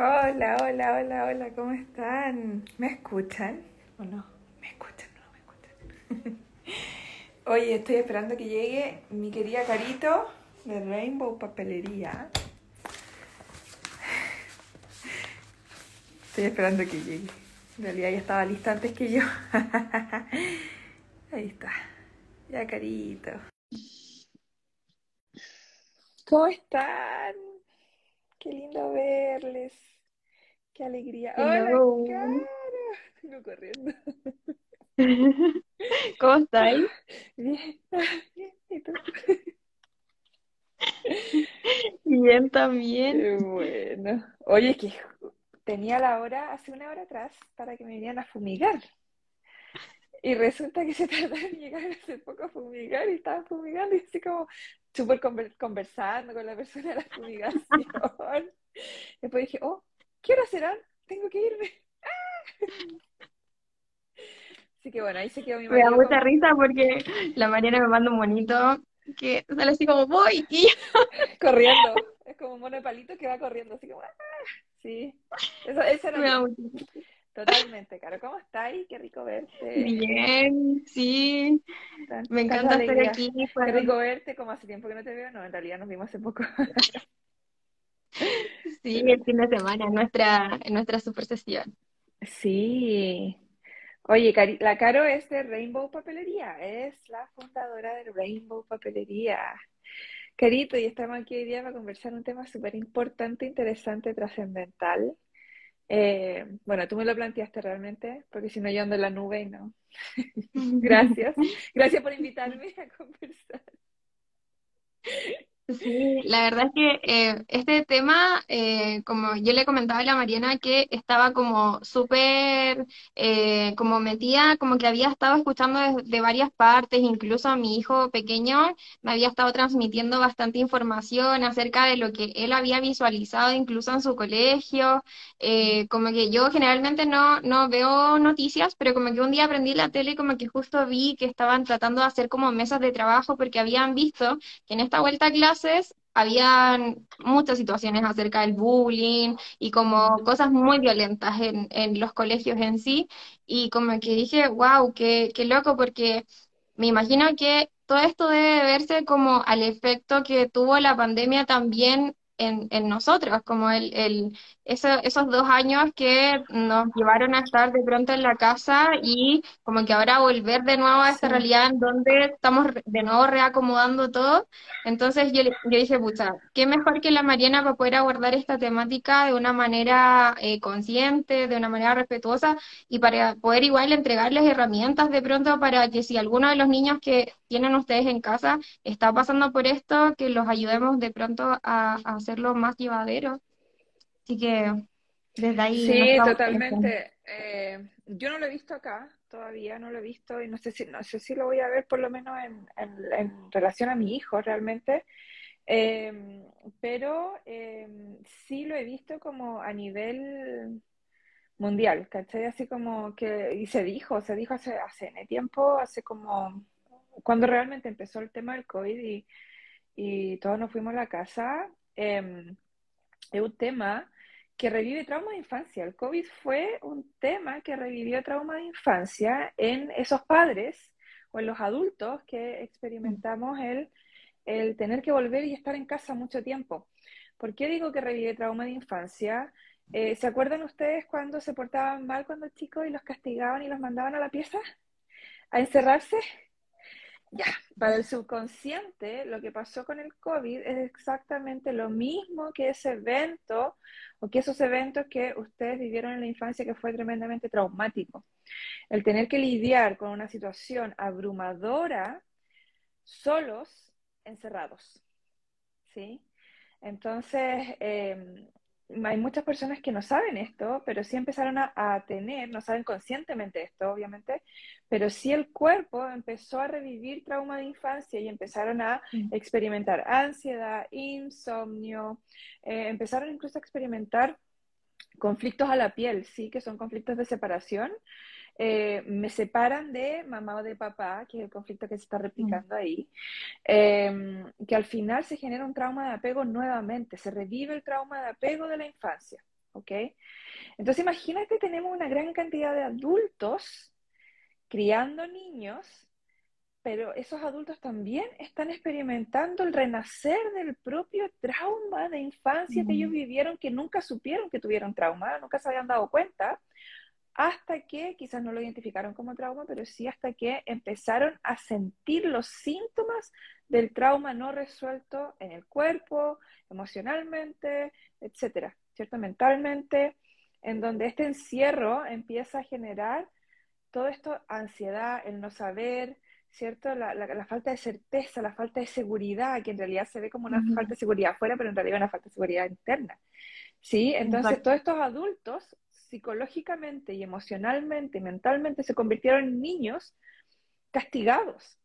Hola, hola, hola, hola, ¿cómo están? ¿Me escuchan o no? ¿Me escuchan o no me escuchan? Oye, estoy esperando que llegue mi querida Carito de Rainbow Papelería. Estoy esperando que llegue. En realidad ya estaba lista antes que yo. Ahí está. Ya, Carito. ¿Cómo están? Qué lindo verles. Qué alegría. Hello. ¡Hola, Caro! Vengo corriendo. ¿Cómo estáis? Bien, bien. ¿Y tú? Bien también. Qué bueno. Oye, es que tenía la hora hace una hora atrás para que me vinieran a fumigar. Y resulta que se tardaron en llegar hace poco a fumigar y estaban fumigando y así como súper conver- conversando con la persona de la fumigación. Después dije, oh, ¿qué hora serán? Tengo que irme. ¡Ah! Así que bueno, ahí se quedó mi Me da marido mucha risa porque la Mariana me manda un monito que sale así como voy y corriendo. Es como un mono de palito que va corriendo, así como, ¡ah! Sí, eso, eso era me da yo. Totalmente, Caro. ¿Cómo estáis? Qué rico verte. Bien, sí, me encanta estar aquí. Qué rico verte, como hace tiempo que no te veo. No, en realidad nos vimos hace poco. Sí, el fin de semana, en nuestra, en nuestra super sesión. Sí. Oye, Cari- la Caro es de Rainbow Papelería, es la fundadora de Rainbow Papelería. Carito, y estamos aquí hoy día para conversar un tema súper importante, interesante, trascendental. Eh, bueno, tú me lo planteaste realmente, porque si no yo ando en la nube y no. Gracias. Gracias por invitarme a conversar. Sí, la verdad es que eh, este tema, eh, como yo le comentaba a la Mariana, que estaba como súper, eh, como metida, como que había estado escuchando de, de varias partes, incluso a mi hijo pequeño me había estado transmitiendo bastante información acerca de lo que él había visualizado incluso en su colegio, eh, como que yo generalmente no, no veo noticias, pero como que un día aprendí la tele y como que justo vi que estaban tratando de hacer como mesas de trabajo porque habían visto que en esta vuelta a clases habían muchas situaciones acerca del bullying y como cosas muy violentas en, en los colegios en sí. Y como que dije, wow, qué, qué loco, porque me imagino que todo esto debe verse como al efecto que tuvo la pandemia también en, en nosotros, como el, el, eso- esos dos años que nos llevaron a estar de pronto en la casa y como que ahora volver de nuevo a esta Sí. realidad en donde estamos de nuevo reacomodando todo. Entonces yo, le- yo dije, pucha, qué mejor que la Mariana para poder abordar esta temática de una manera eh, consciente, de una manera respetuosa y para poder igual entregarles herramientas de pronto para que si alguno de los niños que tienen ustedes en casa está pasando por esto, que los ayudemos de pronto a, a hacerlo más llevadero. Así que desde ahí Sí, totalmente. Eh, yo no lo he visto acá, todavía no lo he visto y no sé si, no sé si lo voy a ver por lo menos en, en- en relación a mi hijo realmente. Eh, pero eh, sí lo he visto como a nivel mundial, ¿cachai? Así como que, y se dijo, se dijo hace, hace tiempo, hace como, cuando realmente empezó el tema del COVID y, todos nos fuimos a la casa, eh, es un tema que revive trauma de infancia. El COVID fue un tema que revivió trauma de infancia en esos padres o en los adultos que experimentamos el, el tener que volver y estar en casa mucho tiempo. ¿Por qué digo que revive trauma de infancia? Eh, ¿se acuerdan ustedes cuando se portaban mal cuando chicos y los castigaban y los mandaban a la pieza a encerrarse? Ya, para el subconsciente, lo que pasó con el COVID es exactamente lo mismo que ese evento o que esos eventos que ustedes vivieron en la infancia que fue tremendamente traumático. El tener que lidiar con una situación abrumadora solos, encerrados. ¿Sí? Entonces, em, hay muchas personas que no saben esto, pero sí empezaron a, tener, no saben conscientemente esto, obviamente, pero sí el cuerpo empezó a revivir trauma de infancia y empezaron a mm. experimentar ansiedad, insomnio, eh, empezaron incluso a experimentar conflictos a la piel, sí, que son conflictos de separación. Eh, me separan de mamá o de papá, que es el conflicto que se está replicando ahí, em, que al final se genera un trauma de apego nuevamente, se revive el trauma de apego de la infancia, ¿ok? Entonces imagínate, tenemos una gran cantidad de adultos criando niños, pero esos adultos también están experimentando el renacer del propio trauma de infancia que ellos vivieron, que nunca supieron que tuvieron trauma, nunca se habían dado cuenta, hasta que quizás no lo identificaron como trauma, pero sí hasta que empezaron a sentir los síntomas del trauma no resuelto en el cuerpo, emocionalmente, etcétera, ¿cierto? Mentalmente, en donde este encierro empieza a generar todo esto, ansiedad, el no saber, ¿cierto? La, falta de certeza, la falta de seguridad, que en realidad se ve como una falta de seguridad afuera, pero en realidad una falta de seguridad interna. ¿Sí? Entonces, todos estos adultos psicológicamente y emocionalmente mentalmente se convirtieron en niños castigados.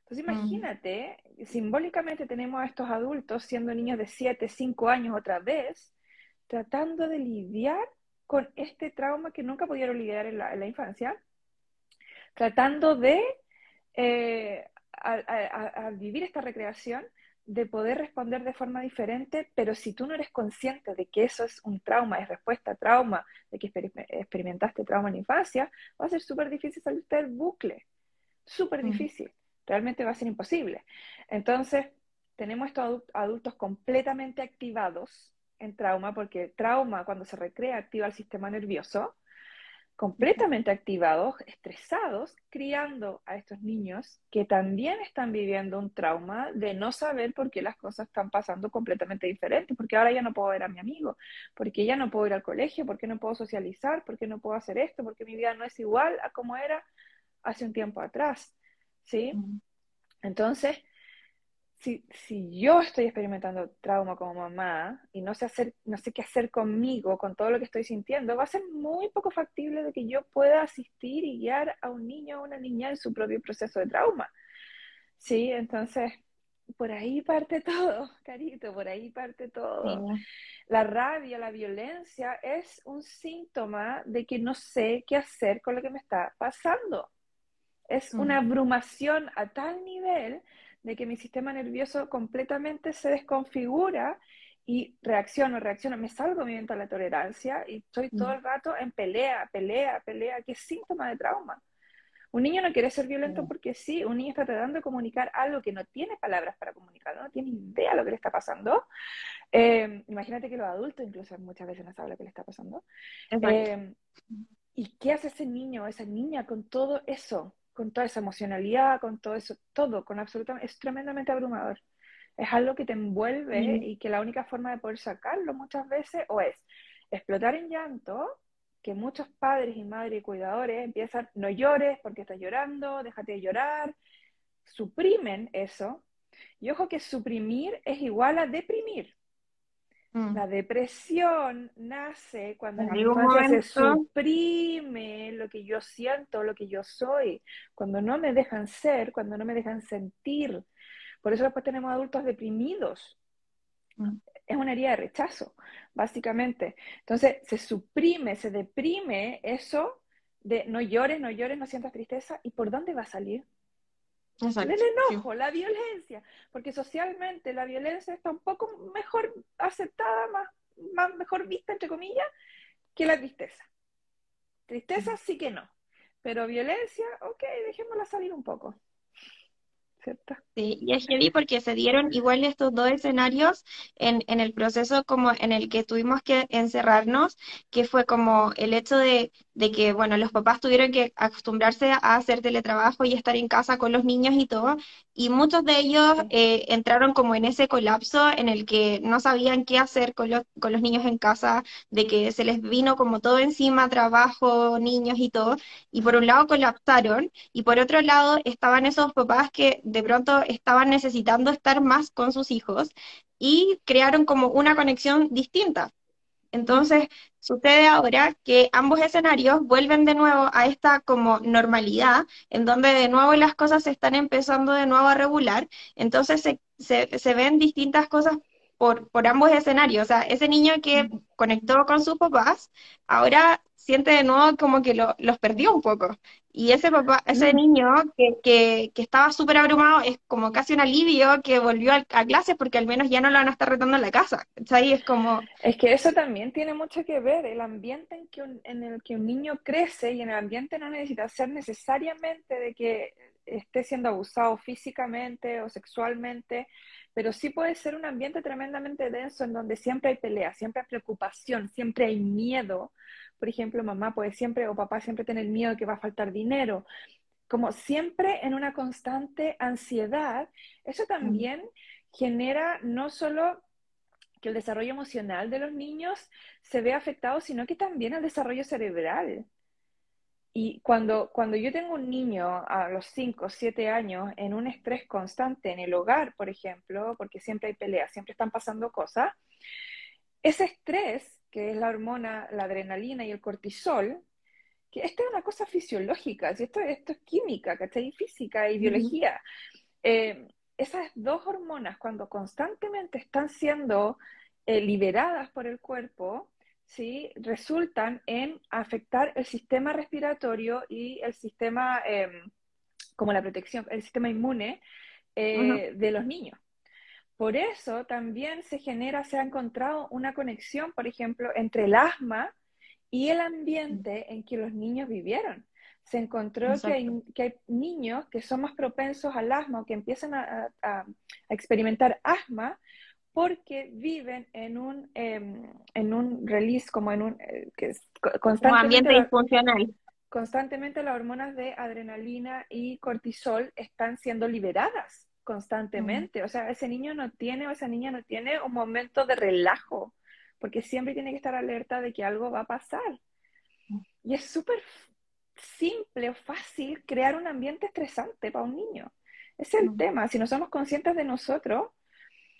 Entonces mm. imagínate, simbólicamente tenemos a estos adultos siendo niños de 7, 5 años otra vez, tratando de lidiar con este trauma que nunca pudieron lidiar en la, infancia, tratando de, eh, vivir esta recreación, de poder responder de forma diferente, pero si tú no eres consciente de que eso es un trauma, es respuesta a trauma, de que experimentaste trauma en infancia, va a ser súper difícil salir del bucle, súper difícil, realmente va a ser imposible. Entonces, tenemos estos adultos completamente activados en trauma, porque trauma cuando se recrea activa el sistema nervioso, completamente activados, estresados, criando a estos niños que también están viviendo un trauma de no saber por qué las cosas están pasando completamente diferentes, porque ahora ya no puedo ver a mi amigo, porque ya no puedo ir al colegio, porque no puedo socializar, porque no puedo hacer esto, porque mi vida no es igual a como era hace un tiempo atrás, ¿sí? Entonces, si, si, yo estoy experimentando trauma como mamá y no sé, hacer, no sé qué hacer conmigo, con todo lo que estoy sintiendo, va a ser muy poco factible de que yo pueda asistir y guiar a un niño o una niña en su propio proceso de trauma. ¿Sí? Entonces, por ahí parte todo, carito, por ahí parte todo. La rabia, la violencia es un síntoma de que no sé qué hacer con lo que me está pasando. Es una abrumación a tal nivel de que mi sistema nervioso completamente se desconfigura y reacciono, reacciono, me salgo mi a la tolerancia y estoy todo el rato en pelea, pelea, pelea, que es síntoma de trauma. Un niño no quiere ser violento porque sí, un niño está tratando de comunicar algo que no tiene palabras para comunicar, no tiene idea de lo que le está pasando. Eh, imagínate que los adultos incluso muchas veces no saben lo que le está pasando. Eh, ¿Y qué hace ese niño o esa niña con todo eso? Con toda esa emocionalidad, con todo eso, todo, con absolutamente, es tremendamente abrumador. Es algo que te envuelve y que la única forma de poder sacarlo muchas veces o es explotar en llanto, que muchos padres y madres y cuidadores empiezan, no llores porque estás llorando, déjate de llorar, suprimen eso. Y ojo que suprimir es igual a deprimir. Mm. La depresión nace cuando en infancia se suprime lo que yo siento, lo que yo soy, cuando no me dejan ser, cuando no me dejan sentir. Por eso después tenemos adultos deprimidos. Mm. Es una herida de rechazo, básicamente. Entonces se suprime, se deprime eso de no llores, no llores, no sientas tristeza. ¿Y por dónde va a salir? El enojo, la violencia, porque socialmente la violencia está un poco mejor aceptada, más, más mejor vista, entre comillas, que la tristeza. Tristeza sí que no, pero violencia, ok, dejémosla salir un poco. Sí, y es heavy porque se dieron igual estos dos escenarios en, en el proceso como en el que tuvimos que encerrarnos, que fue como el hecho de, de, que, bueno, los papás tuvieron que acostumbrarse a hacer teletrabajo y estar en casa con los niños y todo, y muchos de ellos eh, entraron como en ese colapso en el que no sabían qué hacer con, con los niños en casa, de que se les vino como todo encima, trabajo, niños y todo, y por un lado colapsaron, y por otro lado estaban esos papás que de pronto estaban necesitando estar más con sus hijos y crearon como una conexión distinta. Entonces, sucede ahora que ambos escenarios vuelven de nuevo a esta como normalidad, en donde de nuevo las cosas se están empezando de nuevo a regular, entonces se, se, se ven distintas cosas por, por ambos escenarios. O sea, ese niño que conectó con sus papás, ahora siente de nuevo como que lo, los perdió un poco. Y ese papá, ese niño que, que, que estaba súper abrumado, es como casi un alivio que volvió a, a, clases porque al menos ya no lo van a estar retando en la casa. Ahí es como... Es que eso también tiene mucho que ver, el ambiente en, que un, en el que un niño crece y en el ambiente no necesita ser necesariamente de que esté siendo abusado físicamente o sexualmente, pero sí puede ser un ambiente tremendamente denso en donde siempre hay pelea, siempre hay preocupación, siempre hay miedo. Por ejemplo, mamá puede siempre o papá siempre tener miedo de que va a faltar dinero. Como siempre en una constante ansiedad, eso también genera no solo que el desarrollo emocional de los niños se vea afectado, sino que también el desarrollo cerebral. Y cuando, cuando yo tengo un niño a los 5 o 7 años en un estrés constante en el hogar, por ejemplo, porque siempre hay peleas, siempre están pasando cosas, ese estrés, que es la hormona, la adrenalina y el cortisol, que esta es una cosa fisiológica, esto, esto es química, ¿cachai? Física y biología. eh, esas dos hormonas, cuando constantemente están siendo eh, liberadas por el cuerpo, ¿sí? resultan en afectar el sistema respiratorio y el sistema, eh, como la protección, el sistema inmune eh, uh -huh. de los niños. Por eso también se genera, se ha encontrado una conexión, por ejemplo, entre el asma y el ambiente en que los niños vivieron. Se encontró que hay, que hay, niños que son más propensos al asma o que empiezan a, a, a experimentar asma porque viven en un, eh, en un release, como en un, eh, que es constantemente... Un ambiente disfuncional. Constantemente las hormonas de adrenalina y cortisol están siendo liberadas constantemente. O sea, ese niño no tiene o esa niña no tiene un momento de relajo, porque siempre tiene que estar alerta de que algo va a pasar. Y es súper simple o fácil crear un ambiente estresante para un niño. Es el tema. Si no somos conscientes de nosotros,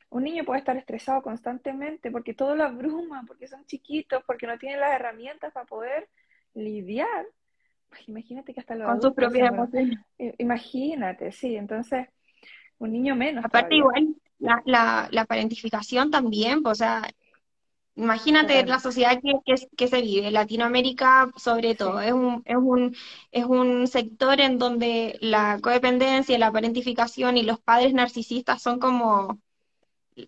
un niño puede estar estresado constantemente porque todo lo abruma, porque son chiquitos, porque no tienen las herramientas para poder lidiar. Pues imagínate que hasta los Con sus propias emociones. Imagínate, sí. Entonces, un niño menos. Aparte, todavía. igual, la, la, la, parentificación también, pues, o sea, imagínate claro. la sociedad que, que, que, se vive, Latinoamérica sobre todo, sí. es, un, es, un, es un sector en donde la codependencia, la parentificación y los padres narcisistas son como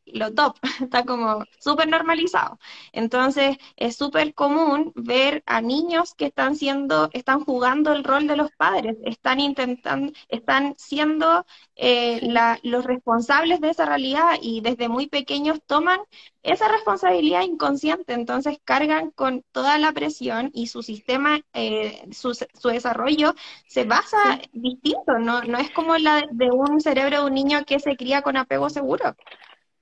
lo top, está como súper normalizado. Entonces, es súper común ver a niños que están siendo, están jugando el rol de los padres, están intentando, están siendo eh, la, los responsables de esa realidad y desde muy pequeños toman esa responsabilidad inconsciente, entonces cargan con toda la presión y su sistema, eh, su, su, desarrollo se basa sí. distinto, no, no es como la de, de un cerebro de un niño que se cría con apego seguro.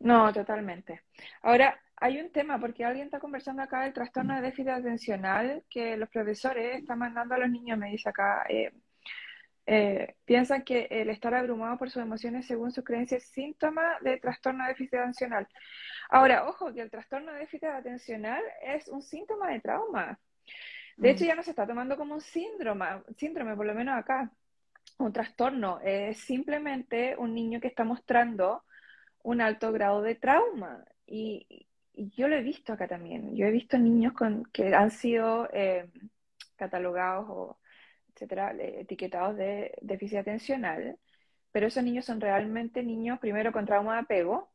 No, totalmente. Ahora, hay un tema, porque alguien está conversando acá del trastorno de déficit atencional que los profesores están mandando a los niños, me dice acá. Eh, eh, piensan que el estar abrumado por sus emociones, según sus creencias, es síntoma de trastorno de déficit atencional. Ahora, ojo, que el trastorno de déficit atencional es un síntoma de trauma. De mm. hecho, ya no se está tomando como un síndrome, síndrome, por lo menos acá, un trastorno. Es simplemente un niño que está mostrando un alto grado de trauma. Y, y, yo lo he visto acá también. Yo he visto niños con, que han sido eh, catalogados o, etcétera, etiquetados de déficit atencional, pero esos niños son realmente niños, primero, con trauma de apego,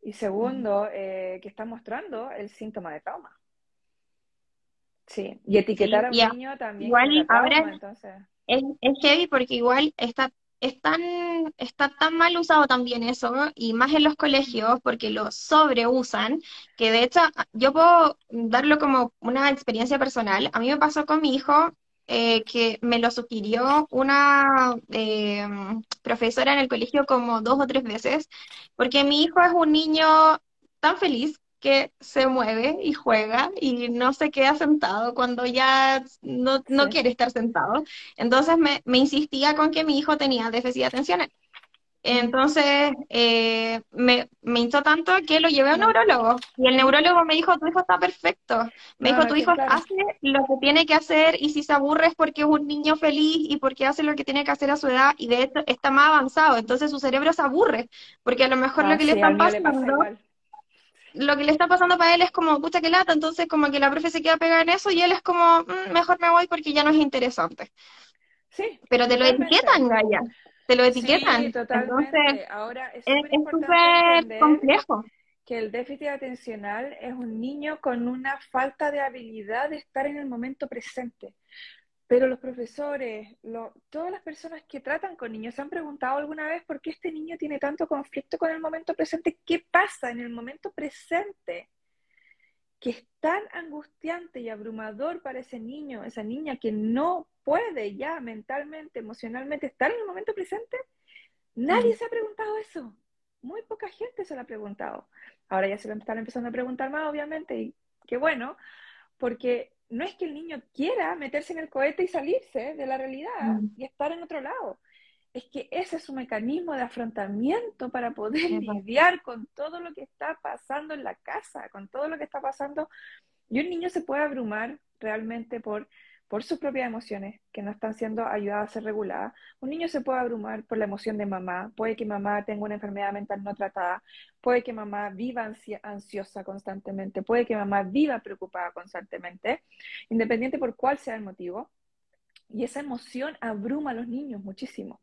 y segundo, eh, que están mostrando el síntoma de trauma. Sí, y etiquetar sí, a un niño también. Igual trauma, ahora entonces... es, es heavy porque igual está es tan, está tan mal usado también eso, y más en los colegios, porque lo sobreusan, que de hecho yo puedo darlo como una experiencia personal. A mí me pasó con mi hijo eh, que me lo sugirió una eh, profesora en el colegio como dos o tres veces, porque mi hijo es un niño tan feliz que se mueve y juega y no se queda sentado cuando ya no, no sí. quiere estar sentado. Entonces me, me, insistía con que mi hijo tenía déficit atencional. Entonces, eh, me, me hinchó tanto que lo llevé a un neurólogo. Y el neurólogo me dijo, tu hijo está perfecto. Me dijo, tu hijo claro, hace lo que tiene que hacer y si se aburre es porque es un niño feliz y porque hace lo que tiene que hacer a su edad y de hecho está más avanzado. Entonces su cerebro se aburre porque a lo mejor lo que le sí, le pasa pasando, igual. Lo que le está pasando para él es como, pucha que lata. Entonces como que la profe se queda pegada en eso y él es como, "Mm, mejor me voy porque ya no es interesante. Sí, Pero te lo etiquetan, Gaya. Te lo Sí, etiquetan. Entonces, totalmente. Ahora es súper complejo. que el déficit atencional es un niño con una falta de habilidad de estar en el momento presente. Pero los profesores, lo- todas las personas que tratan con niños, ¿se han preguntado alguna vez por qué este niño tiene tanto conflicto con el momento presente? ¿Qué pasa en el momento presente? que es tan angustiante y abrumador para ese niño, esa niña que no puede ya mentalmente, emocionalmente estar en el momento presente, nadie Mm. se ha preguntado eso. Muy poca gente se lo ha preguntado. Ahora ya se lo están empezando a preguntar más, obviamente, y qué bueno, porque no es que el niño quiera meterse en el cohete y salirse de la realidad Mm. y estar en otro lado. Es que ese es su mecanismo de afrontamiento para poder lidiar con todo lo que está pasando en la casa, con todo lo que está pasando. Y un niño se puede abrumar realmente por, por sus propias emociones que no están siendo ayudadas a ser reguladas. Un niño se puede abrumar por la emoción de mamá. Puede que mamá tenga una enfermedad mental no tratada. Puede que mamá viva ansia- ansiosa constantemente. Puede que mamá viva preocupada constantemente, independiente por cuál sea el motivo. Y esa emoción abruma a los niños muchísimo.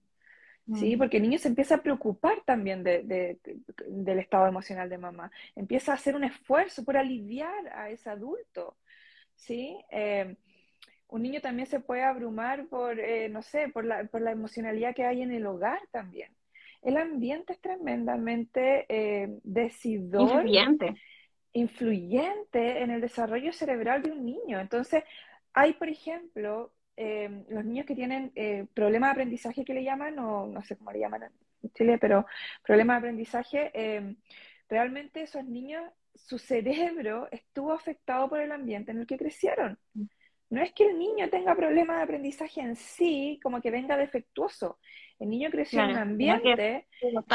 ¿sí? Mm. Porque el niño se empieza a preocupar también de, de- del estado emocional de mamá, empieza a hacer un esfuerzo por aliviar a ese adulto, ¿sí? Eh, un niño también se puede abrumar por, eh, no sé, por la, por la emocionalidad que hay en el hogar también. El ambiente es tremendamente eh, decidor Influyente. influyente en el desarrollo cerebral de un niño. Entonces, hay, por ejemplo, eh, los niños que tienen eh, problemas de aprendizaje que le llaman, o no sé cómo le llaman en Chile, pero problemas de aprendizaje, eh, realmente esos niños, su cerebro estuvo afectado por el ambiente en el que crecieron. No es que el niño tenga problemas de aprendizaje en sí, como que venga defectuoso. El niño creció en un que ambiente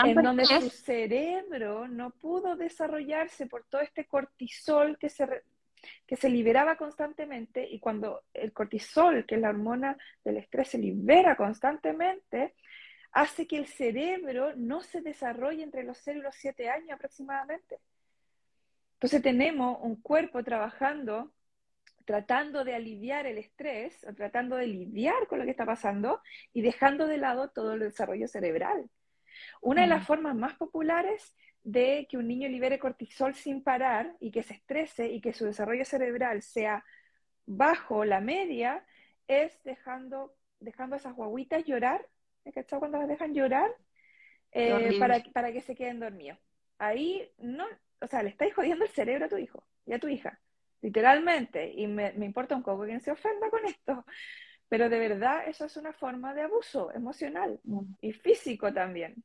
en donde su cerebro no pudo desarrollarse por todo este cortisol que se, que se liberaba constantemente y cuando el cortisol, que es la hormona del estrés, se libera constantemente, hace que el cerebro no se desarrolle entre los 0 y los 7 años aproximadamente. Entonces tenemos un cuerpo trabajando, tratando de aliviar el estrés, o tratando de lidiar con lo que está pasando y dejando de lado todo el desarrollo cerebral. Una de las mm, formas más populares de que un niño libere cortisol sin parar y que se estrese y que su desarrollo cerebral sea bajo la media es dejando, dejando a esas guaguitas llorar, ¿me cachado cuando las dejan llorar? Eh, para, para que se queden dormidos. Ahí no, o sea, le estáis jodiendo el cerebro a tu hijo y a tu hija, literalmente, y me, me importa un poco quien se ofenda con esto, pero de verdad eso es una forma de abuso emocional Mm, y físico también.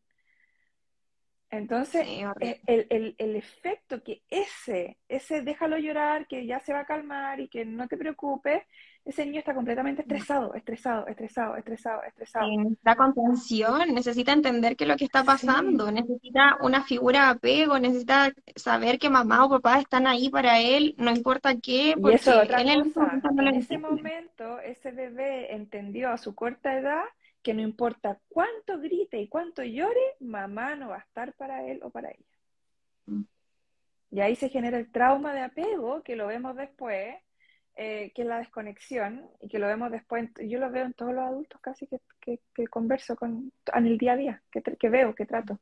Entonces, Sí, eh, el, el- el efecto que ese, ese déjalo llorar, que ya se va a calmar y que no te preocupes, ese niño está completamente estresado, estresado, estresado, estresado, estresado. Sí, necesita contención, necesita entender qué es lo que está Sí, pasando, necesita una figura de apego, necesita saber que mamá o papá están ahí para él, no importa qué, y eso es porque otra él en cosa. lo En ese momento, ese bebé entendió a su corta edad que no importa cuánto grite y cuánto llore, mamá no va a estar para él o para ella. Mm, Y ahí se genera el trauma de apego, que lo vemos después, eh, que es la desconexión, y que lo vemos después, yo lo veo en todos los adultos casi que, que- que converso con, en el día a día, que, que veo, que trato.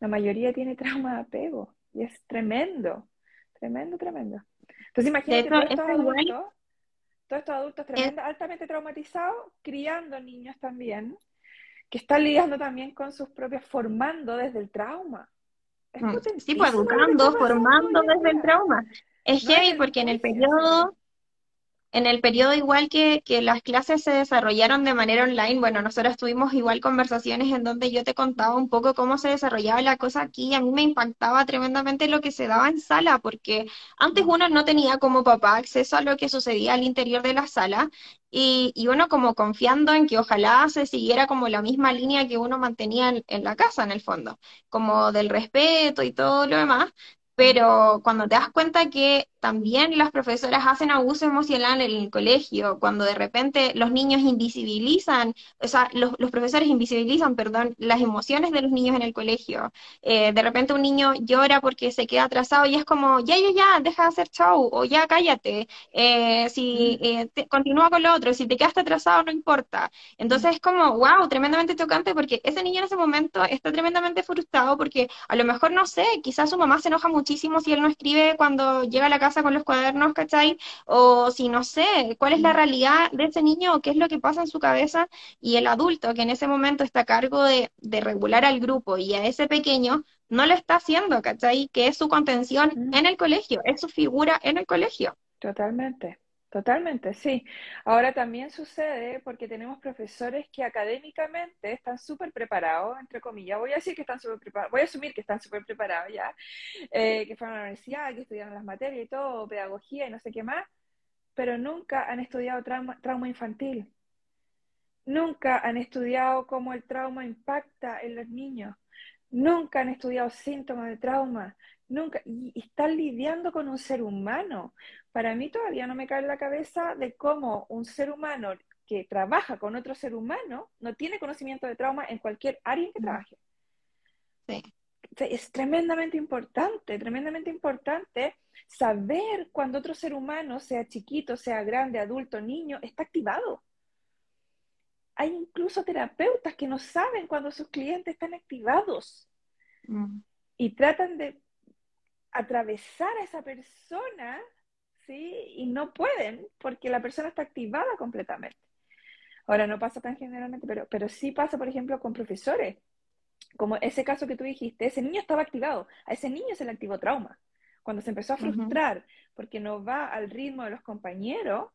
La mayoría tiene trauma de apego, y es tremendo, tremendo, tremendo. Entonces imagínate hecho, todos estos esto igual adultos, todos estos adultos es, tremendo, altamente traumatizados, criando niños también, que están lidiando también con sus propios, formando desde el trauma. Es mm, sí, pues educando, formando desde el trauma. Es No heavy porque en el periodo en el periodo igual que, que las clases se desarrollaron de manera online, bueno, nosotros tuvimos igual conversaciones en donde yo te contaba un poco cómo se desarrollaba la cosa aquí, a mí me impactaba tremendamente lo que se daba en sala, porque antes uno no tenía como papá acceso a lo que sucedía al interior de la sala, y, y uno como confiando en que ojalá se siguiera como la misma línea que uno mantenía en, en la casa, en el fondo, como del respeto y todo lo demás, pero cuando te das cuenta que también las profesoras hacen abuso emocional en el colegio, cuando de repente los niños invisibilizan, o sea, los, los profesores invisibilizan, perdón, las emociones de los niños en el colegio. Eh, de repente un niño llora porque se queda atrasado y es como, ya, ya, ya, deja de hacer show, o ya cállate, eh, si eh, te- continúa con lo otro, si te quedaste atrasado no importa. Entonces es como, wow, tremendamente tocante porque ese niño en ese momento está tremendamente frustrado porque a lo mejor, no sé, quizás su mamá se enoja muchísimo si él no escribe cuando llega a la casa con los cuadernos, ¿cachai? O si no sé, cuál es la realidad de ese niño o qué es lo que pasa en su cabeza y el adulto que en ese momento está a cargo de, de regular al grupo y a ese pequeño no lo está haciendo, ¿cachai? Que es su contención Mm, en el colegio, es su figura en el colegio. Totalmente, totalmente, sí. Ahora también sucede porque tenemos profesores que académicamente están súper preparados, entre comillas. Voy a decir que están súper preparados, voy a asumir que están súper preparados ya, eh, que fueron a la universidad, que estudiaron las materias y todo, pedagogía y no sé qué más, pero nunca han estudiado trauma, trauma infantil. Nunca han estudiado cómo el trauma impacta en los niños. Nunca han estudiado síntomas de trauma. Nunca. Y, y están lidiando con un ser humano. Para mí todavía no me cae en la cabeza de cómo un ser humano que trabaja con otro ser humano no tiene conocimiento de trauma en cualquier área en que Mm, trabaje. Sí. Es tremendamente importante, tremendamente importante saber cuando otro ser humano, sea chiquito, sea grande, adulto, niño, está activado. Hay incluso terapeutas que no saben cuando sus clientes están activados Mm, y tratan de atravesar a esa persona, ¿sí? Y no pueden porque la persona está activada completamente. Ahora no pasa tan generalmente, pero, pero sí pasa, por ejemplo, con profesores, como ese caso que tú dijiste, ese niño estaba activado, a ese niño se le activó trauma. Cuando se empezó a frustrar porque no va al ritmo de los compañeros,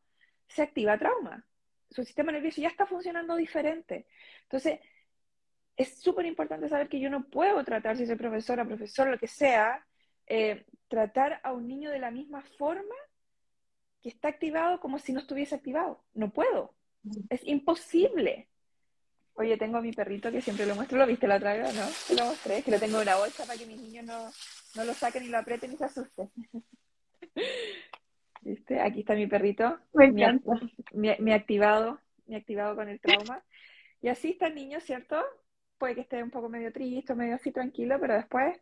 se activa trauma. Su sistema nervioso ya está funcionando diferente. Entonces, es súper importante saber que yo no puedo tratar, si soy profesora, profesor, lo que sea, eh, tratar a un niño de la misma forma que está activado como si no estuviese activado. No puedo. Es imposible. Oye, tengo a mi perrito que siempre lo muestro. ¿Lo viste la otra vez no? Te lo mostré. Que lo tengo en una bolsa para que mis niños no, no lo saquen y lo aprieten y se asusten. ¿Viste? Aquí está mi perrito. Me Mi, encanta. mi, mi activado. Mi activado con el trauma. Y así está el niño, ¿cierto? Puede que esté un poco medio triste, medio así tranquilo, pero después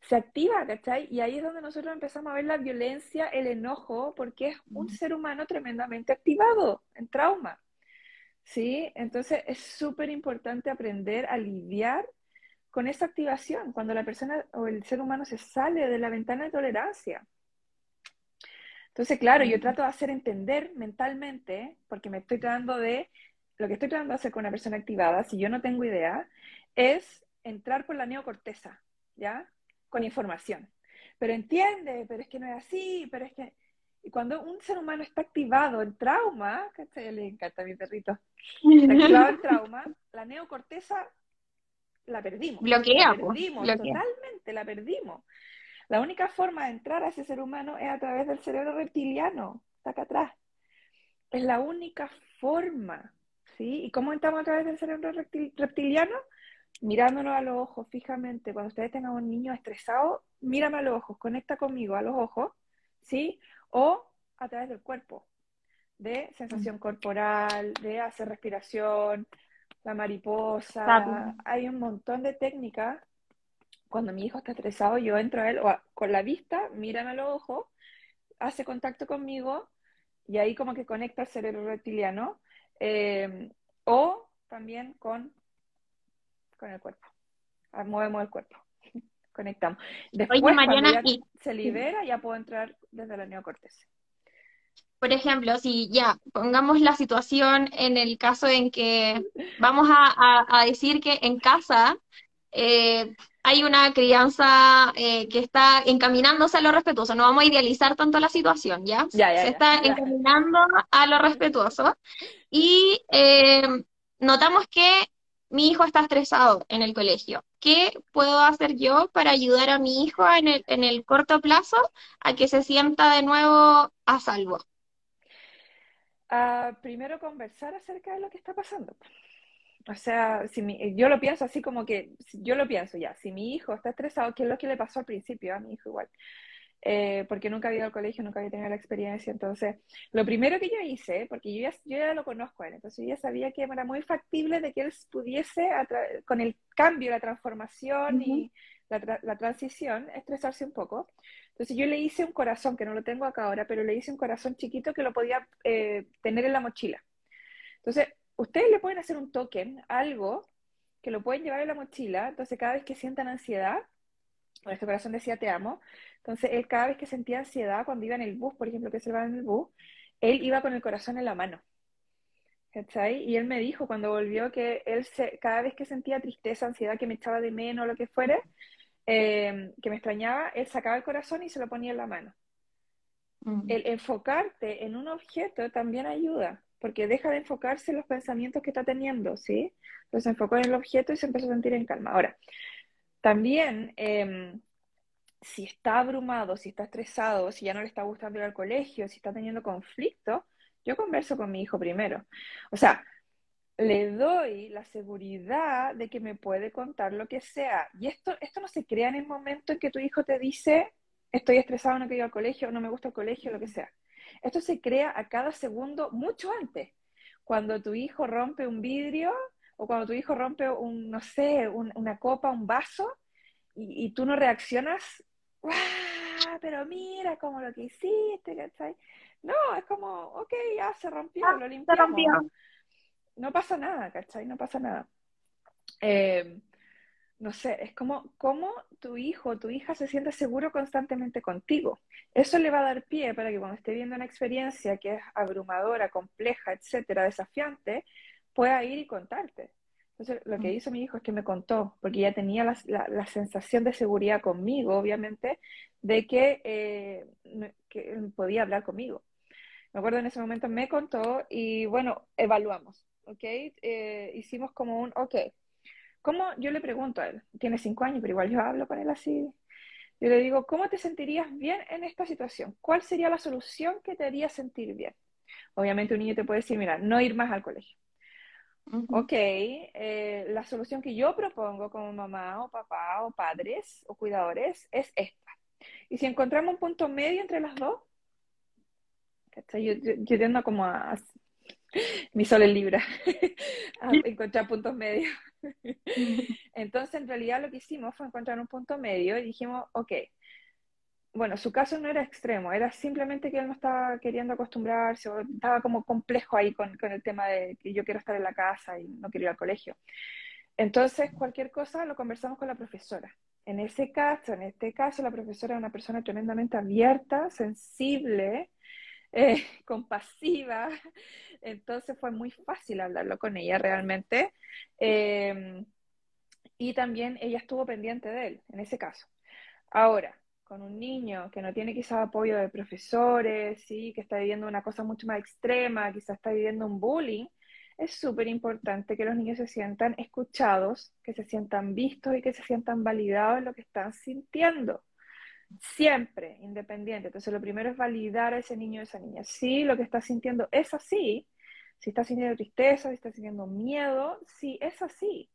se activa, ¿cachai? Y ahí es donde nosotros empezamos a ver la violencia, el enojo, porque es un ser humano tremendamente activado en trauma, ¿sí? Entonces es súper importante aprender a lidiar con esa activación, cuando la persona o el ser humano se sale de la ventana de tolerancia. Entonces, claro, yo trato de hacer entender mentalmente, porque me estoy tratando de, lo que estoy tratando de hacer con una persona activada, si yo no tengo idea, es entrar por la neocorteza, ¿ya? Con información. Pero entiende, pero es que no es así, pero es que... Y cuando un ser humano está activado en trauma, ¿cachai? Le encanta a mi perrito, está activado en trauma, la neocorteza la perdimos, la Bloquea, pues, perdimos, bloquea. totalmente la perdimos. La única forma de entrar a ese ser humano es a través del cerebro reptiliano, está acá atrás. Es la única forma, ¿sí? ¿Y cómo entramos a través del cerebro reptil- reptiliano? Mirándonos a los ojos fijamente. Cuando ustedes tengan un niño estresado, mírame a los ojos, conecta conmigo a los ojos, ¿sí? O a través del cuerpo, de sensación corporal, de hacer respiración, la mariposa. Hay un montón de técnicas. Cuando mi hijo está estresado, yo entro a él o a- con la vista, mírame a los ojos, hace contacto conmigo y ahí como que conecta el cerebro reptiliano. eh, o también con, con el cuerpo. Ah, Movemos el cuerpo. Conectamos. Después, Oye, cuando Mariana, ya y se libera, ya puedo entrar desde la neocorteza. por ejemplo, si ya pongamos la situación en el caso en que vamos a, a- a decir que en casa eh, hay una crianza eh, que está encaminándose a lo respetuoso. No vamos a idealizar tanto la situación, ¿ya? Ya, ya, Se está ya. encaminando a lo respetuoso. Y eh, notamos que mi hijo está estresado en el colegio. ¿Qué puedo hacer yo para ayudar a mi hijo en el, en el corto plazo a que se sienta de nuevo a salvo? Ah, primero conversar acerca de lo que está pasando. O sea, si mi- yo lo pienso así como que, yo lo pienso ya, si mi hijo está estresado, ¿qué es lo que le pasó al principio a mi hijo igual? Eh, porque nunca había ido al colegio, nunca había tenido la experiencia. Entonces, lo primero que yo hice, porque yo ya, yo ya lo conozco a él, entonces yo ya sabía que era muy factible de que él pudiese, con el cambio, la transformación Ujú. y la, tra- la transición, estresarse un poco. Entonces yo le hice un corazón, que no lo tengo acá ahora, pero le hice un corazón chiquito que lo podía eh, tener en la mochila. Entonces, ustedes le pueden hacer un token, algo que lo pueden llevar en la mochila, entonces cada vez que sientan ansiedad, este corazón decía te amo, entonces él cada vez que sentía ansiedad, cuando iba en el bus, por ejemplo, que se va en el bus, él iba con el corazón en la mano, ¿cachai? Y él me dijo cuando volvió que él se, cada vez que sentía tristeza, ansiedad, que me echaba de menos, lo que fuere, eh, que me extrañaba, él sacaba el corazón y se lo ponía en la mano. Mm. El enfocarte en un objeto también ayuda, porque deja de enfocarse en los pensamientos que está teniendo, ¿sí? Se enfocó en el objeto y se empezó a sentir en calma. Ahora, también, eh, si está abrumado, si está estresado, si ya no le está gustando ir al colegio, si está teniendo conflicto, yo converso con mi hijo primero. O sea, le doy la seguridad de que me puede contar lo que sea. Y esto, esto no se crea en el momento en que tu hijo te dice, estoy estresado, no quiero ir al colegio, no me gusta el colegio, lo que sea. Esto se crea a cada segundo, mucho antes. Cuando tu hijo rompe un vidrio o cuando tu hijo rompe un, no sé, un- una copa, un vaso, y, y tú no reaccionas, ¡guau! Pero mira como lo que hiciste, ¿cachai? No, es como, ok, ya se rompió, Ah, lo se limpiamos. rompió. No pasa nada, ¿cachai? No pasa nada. Eh, no sé, es como, como tu hijo o tu hija se siente seguro constantemente contigo. Eso le va a dar pie para que cuando esté viendo una experiencia que es abrumadora, compleja, etcétera, desafiante, pueda ir y contarte. Entonces, lo que Mm. hizo mi hijo es que me contó, porque ya tenía la, la- la sensación de seguridad conmigo, obviamente, de que, eh, que podía hablar conmigo. Me acuerdo en ese momento me contó y bueno, evaluamos, ¿ok? Eh, hicimos como un, ok, ¿cómo? Yo le pregunto a él, tiene cinco años, pero igual yo hablo con él así. Yo le digo, ¿cómo te sentirías bien en esta situación? ¿Cuál sería la solución que te haría sentir bien? Obviamente un niño te puede decir, mira, no ir más al colegio. Ok, eh, la solución que yo propongo como mamá o papá o padres o cuidadores es esta. Y si encontramos un punto medio entre las dos. Yo, yo, yo tiendo como a, mi sol Libra, a encontrar puntos medios. Entonces, en realidad lo que hicimos fue encontrar un punto medio y dijimos, ok, bueno, su caso no era extremo, era simplemente que él no estaba queriendo acostumbrarse o estaba como complejo ahí con, el tema de que yo quiero estar en la casa y no quiero ir al colegio. Entonces, cualquier cosa lo conversamos con la profesora. En ese caso, en este caso, la profesora es una persona tremendamente abierta, sensible, eh, compasiva, entonces fue muy fácil hablarlo con ella realmente. Eh, y también ella estuvo pendiente de él, en ese caso. Ahora, con un niño que no tiene quizás apoyo de profesores, ¿sí? que está viviendo una cosa mucho más extrema, quizás está viviendo un bullying, es súper importante que los niños se sientan escuchados, que se sientan vistos y que se sientan validados en lo que están sintiendo. Siempre, independiente. Entonces, lo primero es validar a ese niño o esa niña. Si lo que está sintiendo es así, si está sintiendo tristeza, si está sintiendo miedo, sí, es así.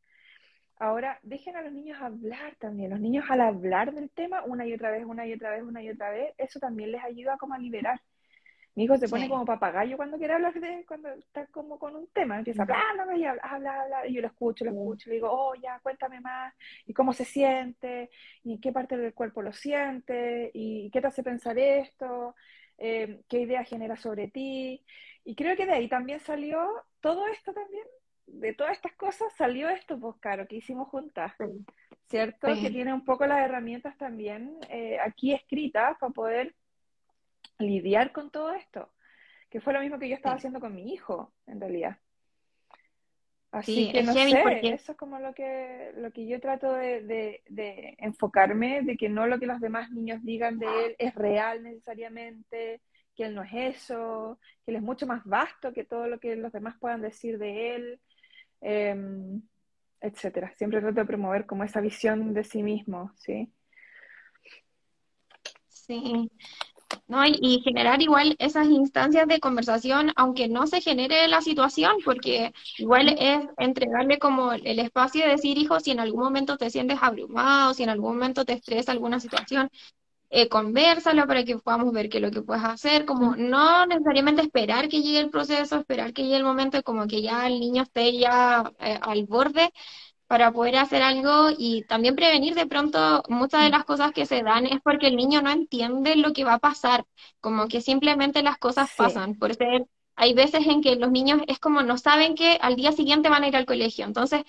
Ahora, dejen a los niños hablar también. Los niños al hablar del tema una y otra vez, una y otra vez, una y otra vez, eso también les ayuda como a liberar. Mi hijo se pone Sí. como papagayo cuando quiere hablar de, cuando está como con un tema, empieza a hablar, y habla, habla, habla, y yo lo escucho, lo escucho, le digo, oh, ya, cuéntame más, y cómo se siente, y qué parte del cuerpo lo siente, y qué te hace pensar esto, eh, qué idea genera sobre ti, y creo que de ahí también salió todo esto también, de todas estas cosas salió esto, pues, Caro, que hicimos juntas, Sí. ¿cierto? Sí. Que tiene un poco las herramientas también eh, aquí escritas para poder lidiar con todo esto, que fue lo mismo que yo estaba Sí. haciendo con mi hijo, en realidad. Así que no sé, eso es como lo que, lo que yo trato de, enfocarme, de que no lo que los demás niños digan de él es real necesariamente, que él no es eso, que él es mucho más vasto que todo lo que los demás puedan decir de él, em, etcétera. Siempre trato de promover como esa visión de sí mismo, ¿sí? Sí, ¿no? Y, generar igual esas instancias de conversación, aunque no se genere la situación, porque igual es entregarle como el espacio de decir, hijo, si en algún momento te sientes abrumado, si en algún momento te estresa alguna situación, eh, conversalo para que podamos ver qué es lo que puedes hacer, como no necesariamente esperar que llegue el proceso, esperar que llegue el momento, como que ya el niño esté ya eh, al borde, para poder hacer algo y también prevenir de pronto muchas de mm. las cosas que se dan es porque el niño no entiende lo que va a pasar, como que simplemente las cosas pasan. Por ser, hay veces en que los niños es como no saben que al día siguiente van a ir al colegio, entonces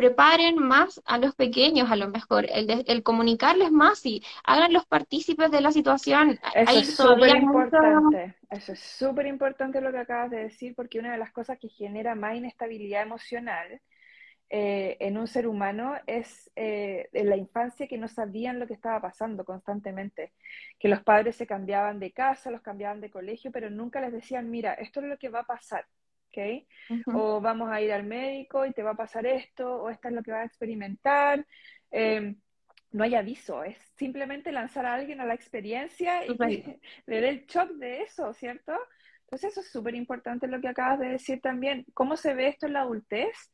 preparen más a los pequeños a lo mejor, el, el comunicarles más y hagan los partícipes de la situación. Eso es súper importante, eso es súper importante lo que acabas de decir porque una de las cosas que genera más inestabilidad emocional eh, en un ser humano es eh, en la infancia que no sabían lo que estaba pasando constantemente, que los padres se cambiaban de casa, los cambiaban de colegio, pero nunca les decían, mira, esto es lo que va a pasar, ¿ok? O vamos a ir al médico y te va a pasar esto, o esto es lo que vas a experimentar. Em, no hay aviso, es simplemente lanzar a alguien a la experiencia y le dé el shock de eso, ¿cierto? Entonces eso es súper importante lo que acabas de decir también. ¿Cómo se ve esto en la adultez?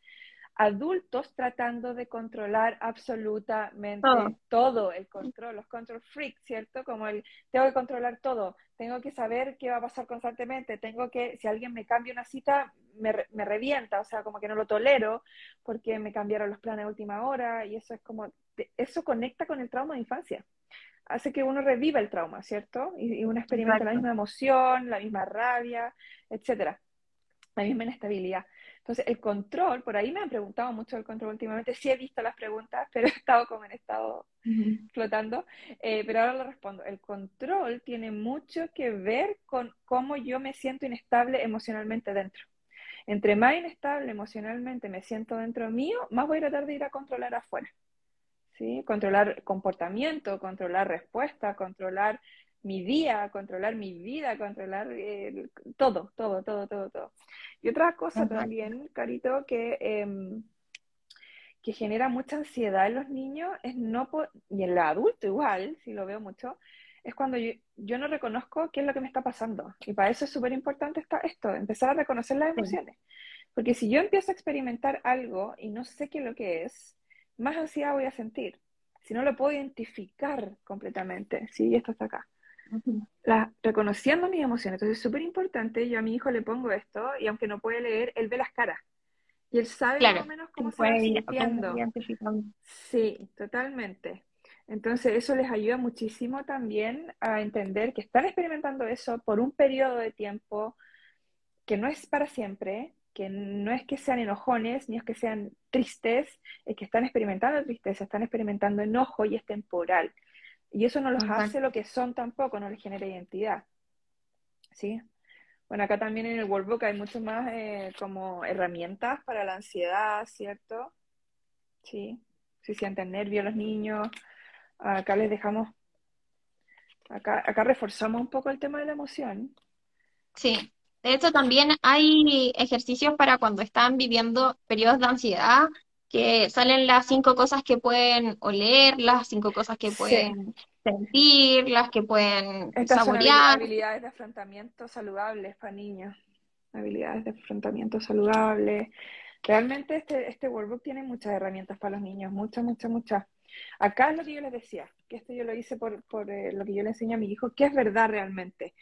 Adultos tratando de controlar absolutamente todo, el control, los control freaks, ¿cierto? Como el, tengo que controlar todo, tengo que saber qué va a pasar constantemente, tengo que, si alguien me cambia una cita, me, me revienta, o sea, como que no lo tolero porque me cambiaron los planes a última hora y eso es como, eso conecta con el trauma de infancia. Hace que uno reviva el trauma, ¿cierto? Y, uno experimenta la misma emoción, la misma rabia, etcétera, la misma inestabilidad. Entonces, el control, por ahí me han preguntado mucho del control últimamente, sí he visto las preguntas, pero he estado como en estado flotando, eh, pero ahora lo respondo. El control tiene mucho que ver con cómo yo me siento inestable emocionalmente dentro. Entre más inestable emocionalmente me siento dentro mío, más voy a tratar de ir a controlar afuera. ¿Sí? Controlar comportamiento, controlar respuesta, controlar mi día, controlar mi vida, controlar eh, todo, todo, todo, todo, todo. Y otra cosa también, Carito, que, em, que genera mucha ansiedad en los niños es no, y en el adulto igual, si lo veo mucho, es cuando yo, yo, no reconozco qué es lo que me está pasando. Y para eso es súper importante esto, empezar a reconocer las emociones. Porque si yo empiezo a experimentar algo y no sé qué es lo que es, más ansiedad voy a sentir. Si no lo puedo identificar completamente, ¿sí? Esto está acá la, reconociendo mis emociones. Entonces es súper importante, yo a mi hijo le pongo esto y aunque no puede leer, él ve las caras. Y él sabe más o menos cómo se va sintiendo. Sí, totalmente. Entonces eso les ayuda muchísimo también a entender que están experimentando eso por un periodo de tiempo que no es para siempre, que no es que sean enojones, ni es que sean tristes, es que están experimentando tristeza, están experimentando enojo y es temporal. Y eso no los hace lo que son tampoco, no les genera identidad. ¿Sí? Bueno, acá también en el Workbook hay mucho más eh, como herramientas para la ansiedad, ¿cierto? Sí, si sienten nervios los niños. Acá les dejamos, acá, acá reforzamos un poco el tema de la emoción. Sí, de hecho también hay ejercicios para cuando están viviendo periodos de ansiedad que salen las cinco cosas que pueden oler, las cinco cosas que pueden sentir, las que pueden Estas saborear. Son habilidades de afrontamiento saludables para niños, habilidades de afrontamiento saludables. Realmente este, este workbook tiene muchas herramientas para los niños, muchas, muchas, muchas. Acá es lo que yo les decía, que esto yo lo hice por, por eh, lo que yo le enseño a mi hijo, que es verdad realmente.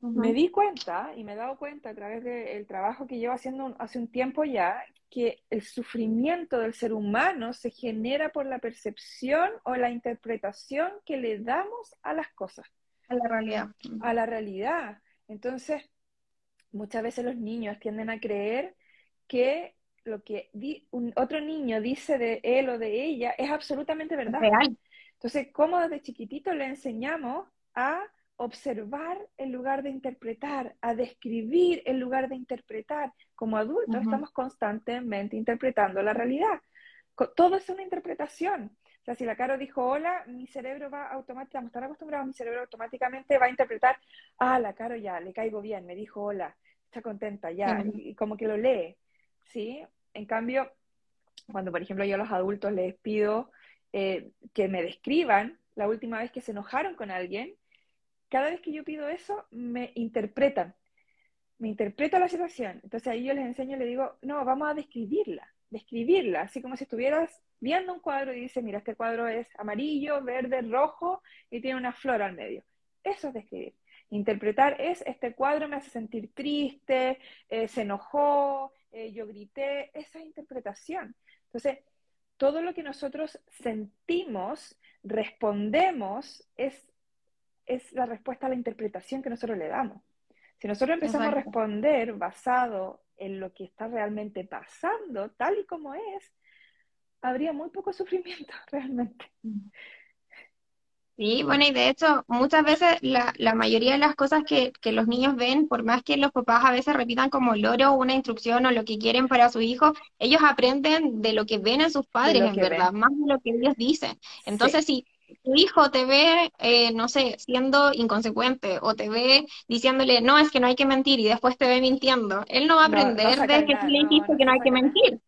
Me di cuenta y me he dado cuenta a través del trabajo que llevo haciendo hace un tiempo ya, que el sufrimiento del ser humano se genera por la percepción o la interpretación que le damos a las cosas. A la realidad. A la realidad. Entonces, muchas veces los niños tienden a creer que lo que un, otro niño dice de él o de ella es absolutamente verdad. Real. Entonces, ¿cómo desde chiquitito le enseñamos a observar en lugar de interpretar, a describir en lugar de interpretar. Como adultos estamos constantemente interpretando la realidad. Todo es una interpretación. O sea, si la Caro dijo hola, mi cerebro va automáticamente, estamos tan acostumbrados, mi cerebro automáticamente va a interpretar, ah, la Caro ya, le caigo bien, me dijo hola, está contenta ya, y, como que lo lee, ¿sí? En cambio, cuando por ejemplo yo a los adultos les pido eh, que me describan la última vez que se enojaron con alguien, cada vez que yo pido eso, me interpretan, me interpreta la situación. Entonces ahí yo les enseño, les digo, no, vamos a describirla, describirla, así como si estuvieras viendo un cuadro y dices, mira, este cuadro es amarillo, verde, rojo y tiene una flor al medio. Eso es describir. Interpretar es, este cuadro me hace sentir triste, eh, se enojó, eh, yo grité, esa es interpretación. Entonces, todo lo que nosotros sentimos, respondemos, es, es la respuesta a la interpretación que nosotros le damos. Si nosotros empezamos a responder basado en lo que está realmente pasando, tal y como es, habría muy poco sufrimiento realmente. Sí, bueno, y de hecho, muchas veces la, la mayoría de las cosas que, que, los niños ven, por más que los papás a veces repitan como loro una instrucción o lo que quieren para su hijo, ellos aprenden de lo que ven en sus padres, en verdad, más de lo que ellos dicen. Entonces, si tu hijo te ve, eh, no sé, siendo inconsecuente o te ve diciéndole, no, es que no hay que mentir y después te ve mintiendo, él no va a aprender de que tú le dijiste que no hay que mentir.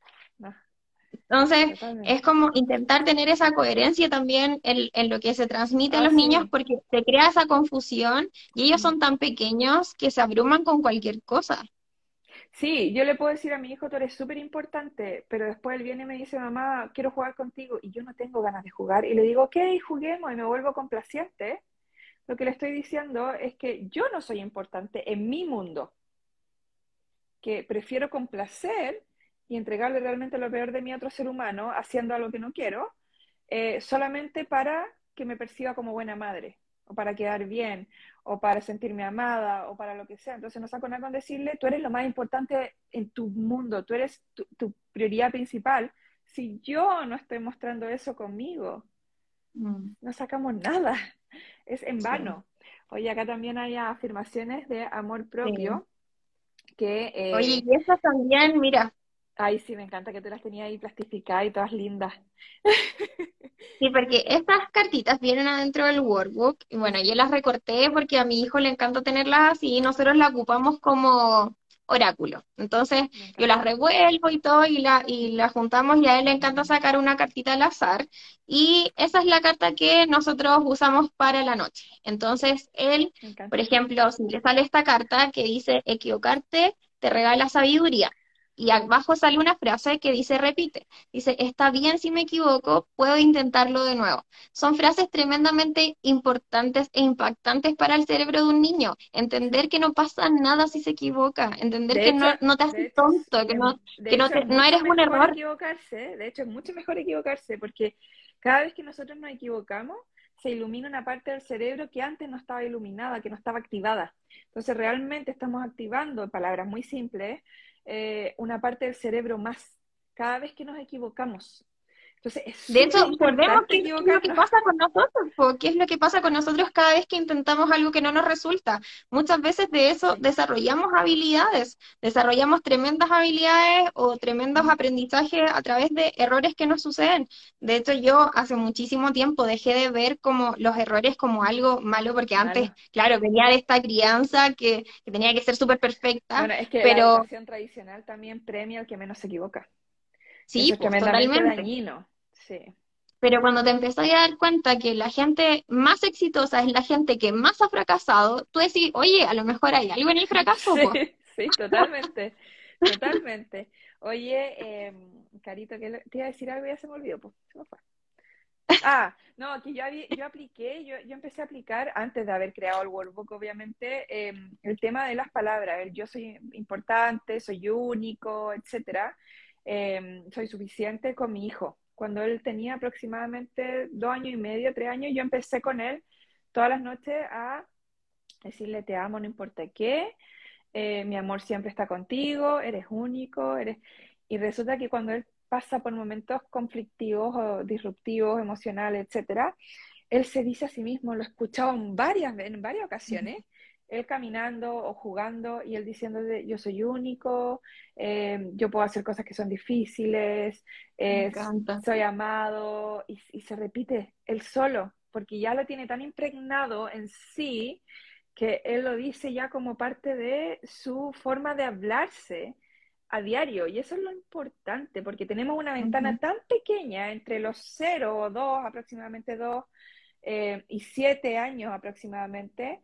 Entonces, es como intentar tener esa coherencia también en, lo que se transmite a los niños porque se crea esa confusión y ellos son tan pequeños que se abruman con cualquier cosa. Sí, yo le puedo decir a mi hijo, tú eres súper importante, pero después él viene y me dice, mamá, quiero jugar contigo y yo no tengo ganas de jugar. Y le digo, ok, juguemos y me vuelvo complaciente. Lo que le estoy diciendo es que yo no soy importante en mi mundo, que prefiero complacer y entregarle realmente lo peor de mí a otro ser humano haciendo algo que no quiero, eh, solamente para que me perciba como buena madre, o para quedar bien, o para sentirme amada, o para lo que sea. Entonces no saco nada con decirle, tú eres lo más importante en tu mundo, tú eres tu, prioridad principal. Si yo no estoy mostrando eso conmigo, mm. no sacamos nada, es en vano. Oye, acá también hay afirmaciones de amor propio. Que, eh, Oye, y eso también, mira, Ay, sí, me encanta que tú las tenías ahí plastificadas y todas lindas. Sí, porque estas cartitas vienen adentro del workbook. Y bueno, yo las recorté porque a mi hijo le encanta tenerlas así y nosotros las ocupamos como oráculo. Entonces, yo las revuelvo y todo y la, y la juntamos y a él le encanta sacar una cartita al azar. Y esa es la carta que nosotros usamos para la noche. Entonces, él, por ejemplo, si le sale esta carta que dice equivocarte, te regala sabiduría y abajo sale una frase que dice repite. Dice, está bien si me equivoco, puedo intentarlo de nuevo. Son frases tremendamente importantes e impactantes para el cerebro de un niño. Entender que no pasa nada si se equivoca, entender que no, no, te haces tonto, que no, que no, no eres un error. Equivocarse, de hecho, es mucho mejor equivocarse porque cada vez que nosotros nos equivocamos, se ilumina una parte del cerebro que antes no estaba iluminada, que no estaba activada. Entonces, realmente estamos activando, palabras muy simples, eh, una parte del cerebro más cada vez que nos equivocamos. Entonces, de hecho, recordemos qué es lo que pasa con nosotros, qué es lo que pasa con nosotros cada vez que intentamos algo que no nos resulta. Muchas veces de eso desarrollamos habilidades, desarrollamos tremendas habilidades o tremendos aprendizajes a través de errores que nos suceden. De hecho, yo hace muchísimo tiempo dejé de ver como los errores como algo malo, porque antes, claro, venía de esta crianza que, tenía que ser súper perfecta. Bueno, es que la educación tradicional también premia al que menos se equivoca. Sí, pues, totalmente. Dañino. Pero cuando te empezás a dar cuenta que la gente más exitosa es la gente que más ha fracasado, tú decís, oye, a lo mejor hay algo en el fracaso. Sí, sí totalmente, totalmente. Oye, eh, Carito, que te iba a decir algo y ya se me olvidó, pues, se me fue. Ah, no, que yo, yo apliqué, yo, yo empecé a aplicar antes de haber creado el workbook, obviamente, em, el tema de las palabras. El yo soy importante, soy único, etcétera. Em, soy suficiente con mi hijo cuando él tenía aproximadamente dos años y medio, tres años, yo empecé con él todas las noches a decirle te amo, no importa qué, eh, mi amor siempre está contigo, eres único, eres... Y resulta que cuando él pasa por momentos conflictivos o disruptivos, emocionales, etcétera, él se dice a sí mismo, lo he escuchado en varias, en varias ocasiones, él caminando o jugando y él diciendo, yo soy único, eh, yo puedo hacer cosas que son difíciles, eh, soy amado, y, y, se repite él solo, porque ya lo tiene tan impregnado en sí que él lo dice ya como parte de su forma de hablarse a diario. Y eso es lo importante, porque tenemos una ventana tan pequeña entre los 0 o 2, aproximadamente 2, eh, y 7 años aproximadamente,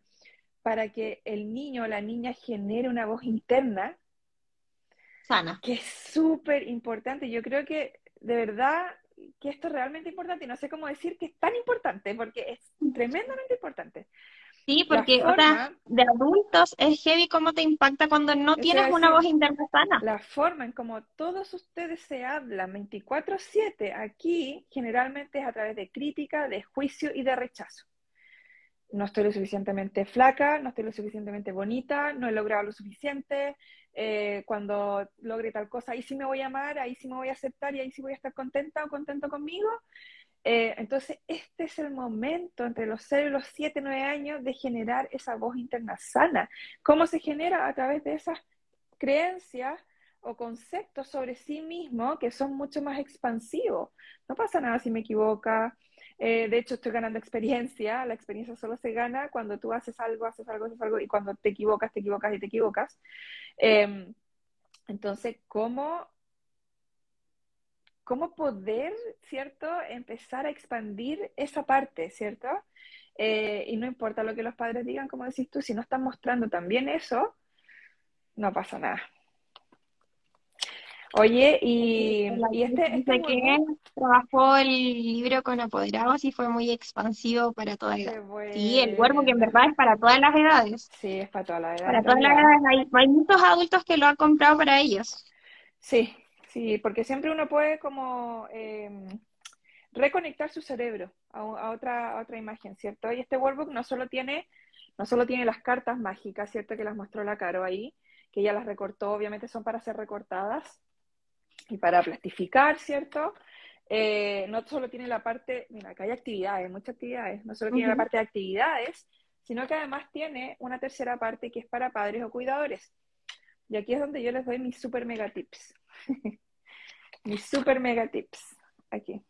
para que el niño o la niña genere una voz interna. Sana. Que es súper importante. Yo creo que de verdad que esto es realmente importante y no sé cómo decir que es tan importante, porque es tremendamente importante. Sí, porque o sea, de adultos es heavy cómo te impacta cuando no tienes una voz interna sana. La forma en como todos ustedes se hablan 24/7 aquí generalmente es a través de crítica, de juicio y de rechazo. No estoy lo suficientemente flaca, no estoy lo suficientemente bonita, no he logrado lo suficiente, eh, cuando logre tal cosa, ahí sí me voy a amar, ahí sí me voy a aceptar y ahí sí voy a estar contenta o contento conmigo. Eh, entonces, este es el momento entre los 0 y los 7, 9 años de generar esa voz interna sana. ¿Cómo se genera? A través de esas creencias o conceptos sobre sí mismo que son mucho más expansivos. No pasa nada si me equivoca. Eh, de hecho, estoy ganando experiencia. La experiencia solo se gana cuando tú haces algo, haces algo, haces algo y cuando te equivocas, te equivocas y te equivocas. Em, entonces, ¿cómo cómo poder, ¿cierto?, empezar a expandir esa parte, ¿cierto? Eh, y no importa lo que los padres digan, como decís tú, si no están mostrando también eso, no pasa nada. Oye, y, y este, este que trabajó el libro con apoderados y fue muy expansivo para todas las. Sí, el cuerpo que en verdad es para todas las edades. Sí, es para todas las edades. Para todas las edades. Hay, hay muchos adultos que lo han comprado para ellos. Sí, Sí, porque siempre uno puede como em, reconectar su cerebro a, otra, otra imagen, ¿cierto? Y este workbook no solo tiene, no solo tiene las cartas mágicas, ¿cierto? Que las mostró la Caro ahí, que ella las recortó, obviamente son para ser recortadas y para plastificar, ¿cierto? Eh, no solo tiene la parte, mira, acá hay actividades, muchas actividades, no solo tiene la parte de actividades, sino que además tiene una tercera parte que es para padres o cuidadores. Y aquí es donde yo les doy mis super mega tips. mis super mega tips. Aquí.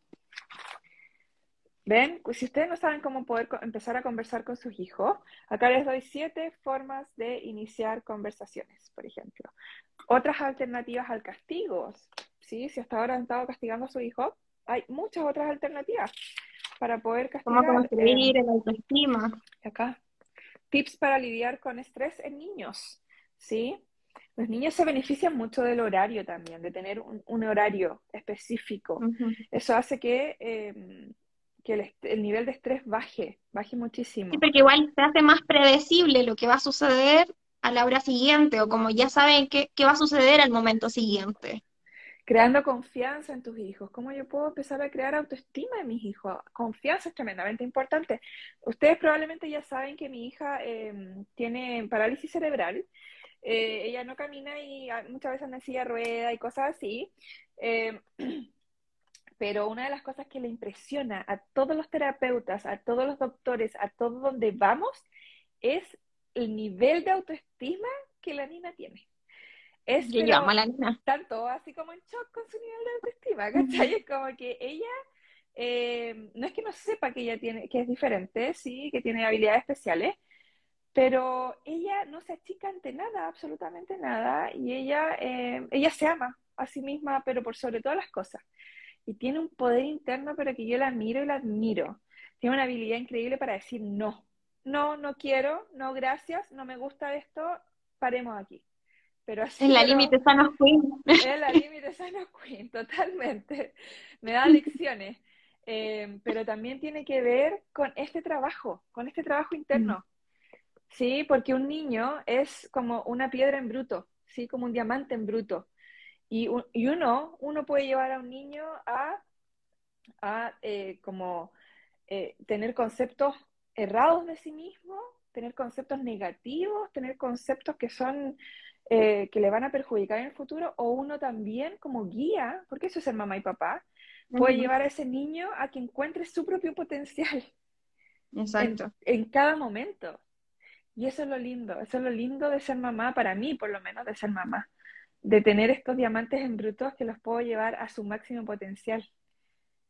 ¿Ven? Si ustedes no saben cómo poder empezar a conversar con sus hijos, acá les doy siete formas de iniciar conversaciones, por ejemplo. Otras alternativas al castigo. ¿sí? Si hasta ahora han estado castigando a su hijo, hay muchas otras alternativas para poder castigar. ¿Cómo construir el autoestima? Acá. Tips para lidiar con estrés en niños. ¿Sí? Los niños se benefician mucho del horario también, de tener un, horario específico. Eso hace que, em, que el, nivel de estrés baje, baje muchísimo. Sí, porque igual se hace más predecible lo que va a suceder a la hora siguiente, o como ya saben qué, qué va a suceder al momento siguiente. Creando confianza en tus hijos. ¿Cómo yo puedo empezar a crear autoestima en mis hijos? Confianza es tremendamente importante. Ustedes probablemente ya saben que mi hija em, tiene parálisis cerebral eh, ella no camina y muchas veces anda en silla rueda y cosas así. Eh, pero una de las cosas que le impresiona a todos los terapeutas, a todos los doctores, a todo donde vamos, es el nivel de autoestima que la niña tiene. Es que llama la niña. Tanto así como en shock con su nivel de autoestima, ¿cachai? Es como que ella, eh, no es que no sepa que ella tiene, que es diferente, sí, que tiene habilidades especiales, pero ella no se achica ante nada, absolutamente nada, y ella, eh, ella se ama a sí misma, pero por sobre todas las cosas. Y tiene un poder interno, pero que yo la admiro y la admiro. Tiene una habilidad increíble para decir no. No, no quiero, no gracias, no me gusta esto, paremos aquí. Pero así, en la límite sano queen. En la límite sano queen, totalmente. Me da lecciones. Eh, pero también tiene que ver con este trabajo, con este trabajo interno. Sí, porque un niño es como una piedra en bruto, sí, como un diamante en bruto. Y, y uno, uno puede llevar a un niño a, a eh, como eh, tener conceptos errados de sí mismo, tener conceptos negativos, tener conceptos que son eh, que le van a perjudicar en el futuro, o uno también como guía, porque eso es ser mamá y papá, puede llevar a ese niño a que encuentre su propio potencial. Exacto. En, cada momento. Y eso es lo lindo, eso es lo lindo de ser mamá, para mí por lo menos, de ser mamá, de tener estos diamantes en brutos que los puedo llevar a su máximo potencial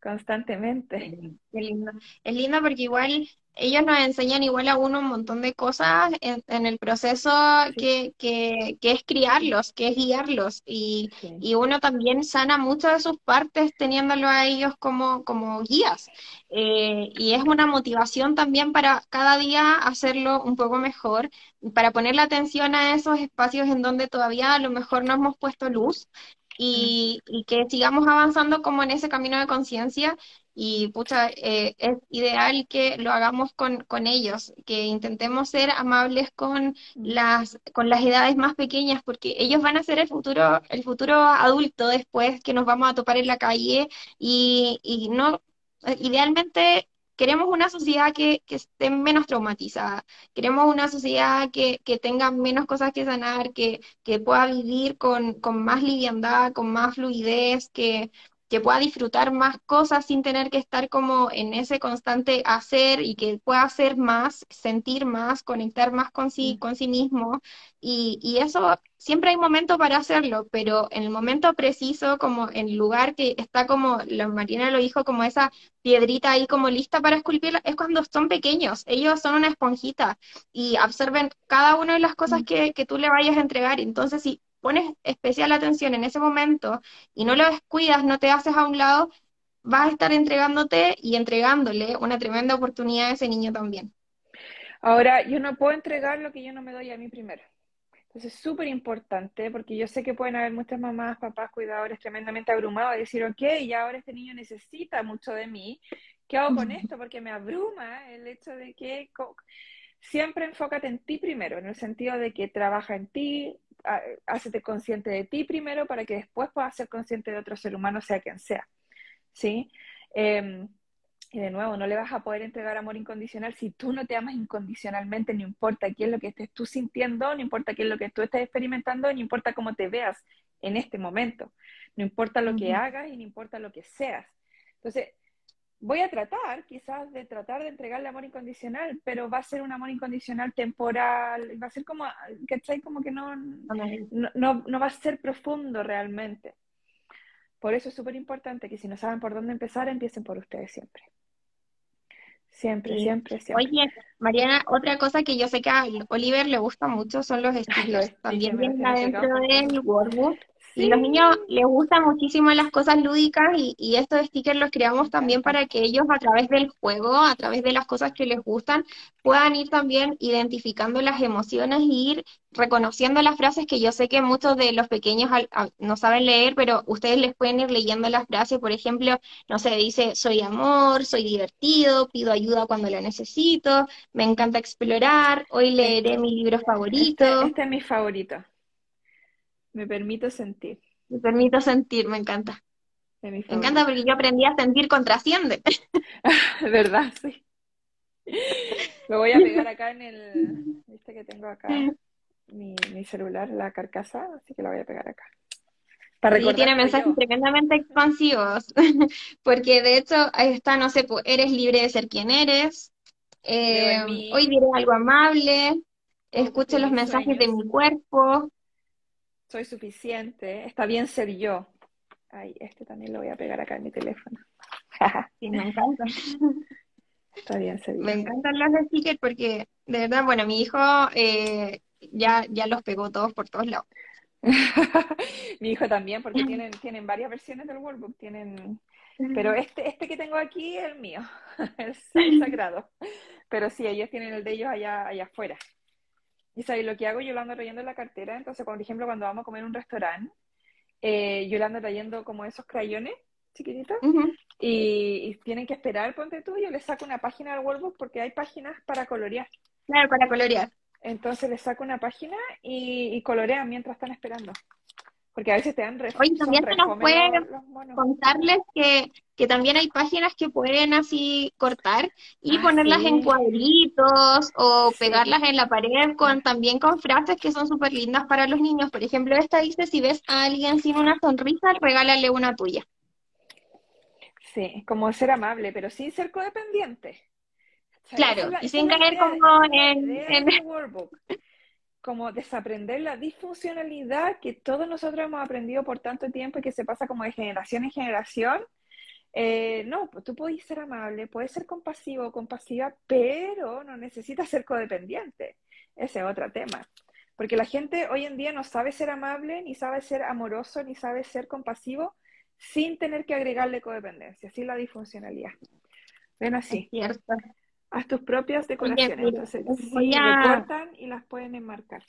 constantemente. Qué lindo. Es lindo porque igual ellos nos enseñan igual a uno un montón de cosas en, el proceso que, que, que, es criarlos, que es guiarlos. Y, y, uno también sana muchas de sus partes teniéndolo a ellos como, como guías. Eh, y es una motivación también para cada día hacerlo un poco mejor, para poner la atención a esos espacios en donde todavía a lo mejor no hemos puesto luz y, y, que sigamos avanzando como en ese camino de conciencia y pucha, eh, es ideal que lo hagamos con, con, ellos, que intentemos ser amables con las, con las edades más pequeñas, porque ellos van a ser el futuro, el futuro adulto después que nos vamos a topar en la calle y, y no, idealmente queremos una sociedad que, que, esté menos traumatizada, queremos una sociedad que, que tenga menos cosas que sanar, que, que pueda vivir con, con, más liviandad, con más fluidez, que, que pueda disfrutar más cosas sin tener que estar como en ese constante hacer y que pueda hacer más, sentir más, conectar más con sí, mm. con sí mismo. Y, y eso siempre hay momento para hacerlo, pero en el momento preciso, como en el lugar que está como, la Marina lo dijo, como esa piedrita ahí como lista para esculpirla, es cuando son pequeños, ellos son una esponjita y absorben cada una de las cosas mm. que, que tú le vayas a entregar. Entonces, si pones especial atención en ese momento y no lo descuidas, no te haces a un lado, vas a estar entregándote y entregándole una tremenda oportunidad a ese niño también. Ahora, yo no puedo entregar lo que yo no me doy a mí primero. Entonces es súper importante porque yo sé que pueden haber muchas mamás, papás, cuidadores tremendamente abrumados y decir, ok, y ahora este niño necesita mucho de mí. ¿Qué hago con esto? Porque me abruma el hecho de que siempre enfócate en ti primero, en el sentido de que trabaja en ti, hácete consciente de ti primero para que después puedas ser consciente de otro ser humano, sea quien sea. ¿Sí? Em, y de nuevo, no le vas a poder entregar amor incondicional si tú no te amas incondicionalmente, no importa qué es lo que estés tú sintiendo, no importa qué es lo que tú estés experimentando, no importa cómo te veas en este momento, no importa lo que hagas y no importa lo que seas. Entonces, voy a tratar quizás de tratar de entregarle amor incondicional, pero va a ser un amor incondicional temporal, va a ser como, ¿cachai? Como que no, no, no, va a ser profundo realmente. Por eso es súper importante que si no saben por dónde empezar, empiecen por ustedes siempre. Siempre, siempre, siempre. Oye, Mariana, otra cosa que yo sé que a Oliver le gusta mucho son los estilos. También vienen adentro del workbook. Y los niños les gustan muchísimo las cosas lúdicas y, y, estos stickers los creamos también para que ellos a través del juego, a través de las cosas que les gustan, puedan ir también identificando las emociones y ir reconociendo las frases que yo sé que muchos de los pequeños no saben leer, pero ustedes les pueden ir leyendo las frases, por ejemplo, no sé, dice, soy amor, soy divertido, pido ayuda cuando lo necesito, me encanta explorar, hoy leeré mi libro favorito. Este, este es mi favorito. Me permito sentir. Me permito sentir, me encanta. Me encanta porque yo aprendí a sentir con trasciende. ¿Verdad? Sí. Me voy a pegar acá en el, viste que tengo acá mi, mi celular, la carcasa, así que la voy a pegar acá. Y tiene mensajes tremendamente expansivos, porque de hecho ahí está, no sé, pues, eres libre de ser quien eres, eh, hoy diré algo amable, escuche los mensajes de mi cuerpo, soy suficiente, está bien ser yo. Ay, este también lo voy a pegar acá en mi teléfono. sí, me encanta. Está bien ser yo. Me encantan los stickers porque, de verdad, bueno, mi hijo eh, ya, ya los pegó todos por todos lados. mi hijo también, porque tienen, tienen varias versiones del Workbook, tienen, pero este, este que tengo aquí es el mío, el sagrado. Pero sí, ellos tienen el de ellos allá, allá afuera. Y sabes, lo que hago, yo lo ando trayendo en la cartera. Entonces, por ejemplo, cuando vamos a comer en un restaurante, eh, yo lo ando trayendo como esos crayones chiquititos. y, tienen que esperar, ponte tú, yo les saco una página del Workbook porque hay páginas para colorear. Claro, para colorear. Entonces les saco una página y, y colorean mientras están esperando. Porque a veces te dan Oye, también se nos puede contarles que, que, también hay páginas que pueden así cortar y ah, ponerlas en cuadritos o pegarlas en la pared con también con frases que son súper lindas para los niños. Por ejemplo, esta dice, si ves a alguien sin una sonrisa, regálale una tuya. Sí, como ser amable, pero sin ser codependiente. Claro, y sin caer como en, workbook. Como desaprender la disfuncionalidad que todos nosotros hemos aprendido por tanto tiempo y que se pasa como de generación en generación. Eh, no, pues tú puedes ser amable, puedes ser compasivo o compasiva, pero no necesitas ser codependiente. Ese es otro tema. Porque la gente hoy en día no sabe ser amable, ni sabe ser amoroso, ni sabe ser compasivo sin tener que agregarle codependencia, sin la disfuncionalidad. Ven así. cierto. Haz tus propias decoraciones. Entonces, sí, recortan y las pueden enmarcar.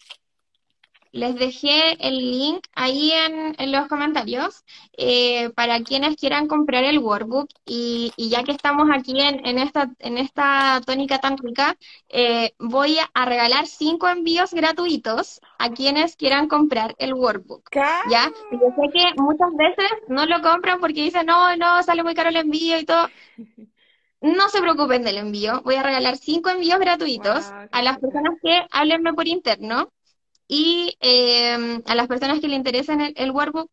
Les dejé el link ahí en, los comentarios eh, para quienes quieran comprar el workbook y, ya que estamos aquí en, esta, en esta tónica tan rica, eh, voy a regalar cinco envíos gratuitos a quienes quieran comprar el workbook. ¿Ya? Y yo sé que muchas veces no lo compran porque dicen, no, no, sale muy caro el envío y todo. No se preocupen del envío. Voy a regalar cinco envíos gratuitos a las personas que háblenme por interno y em, a las personas que le interesen el, workbook,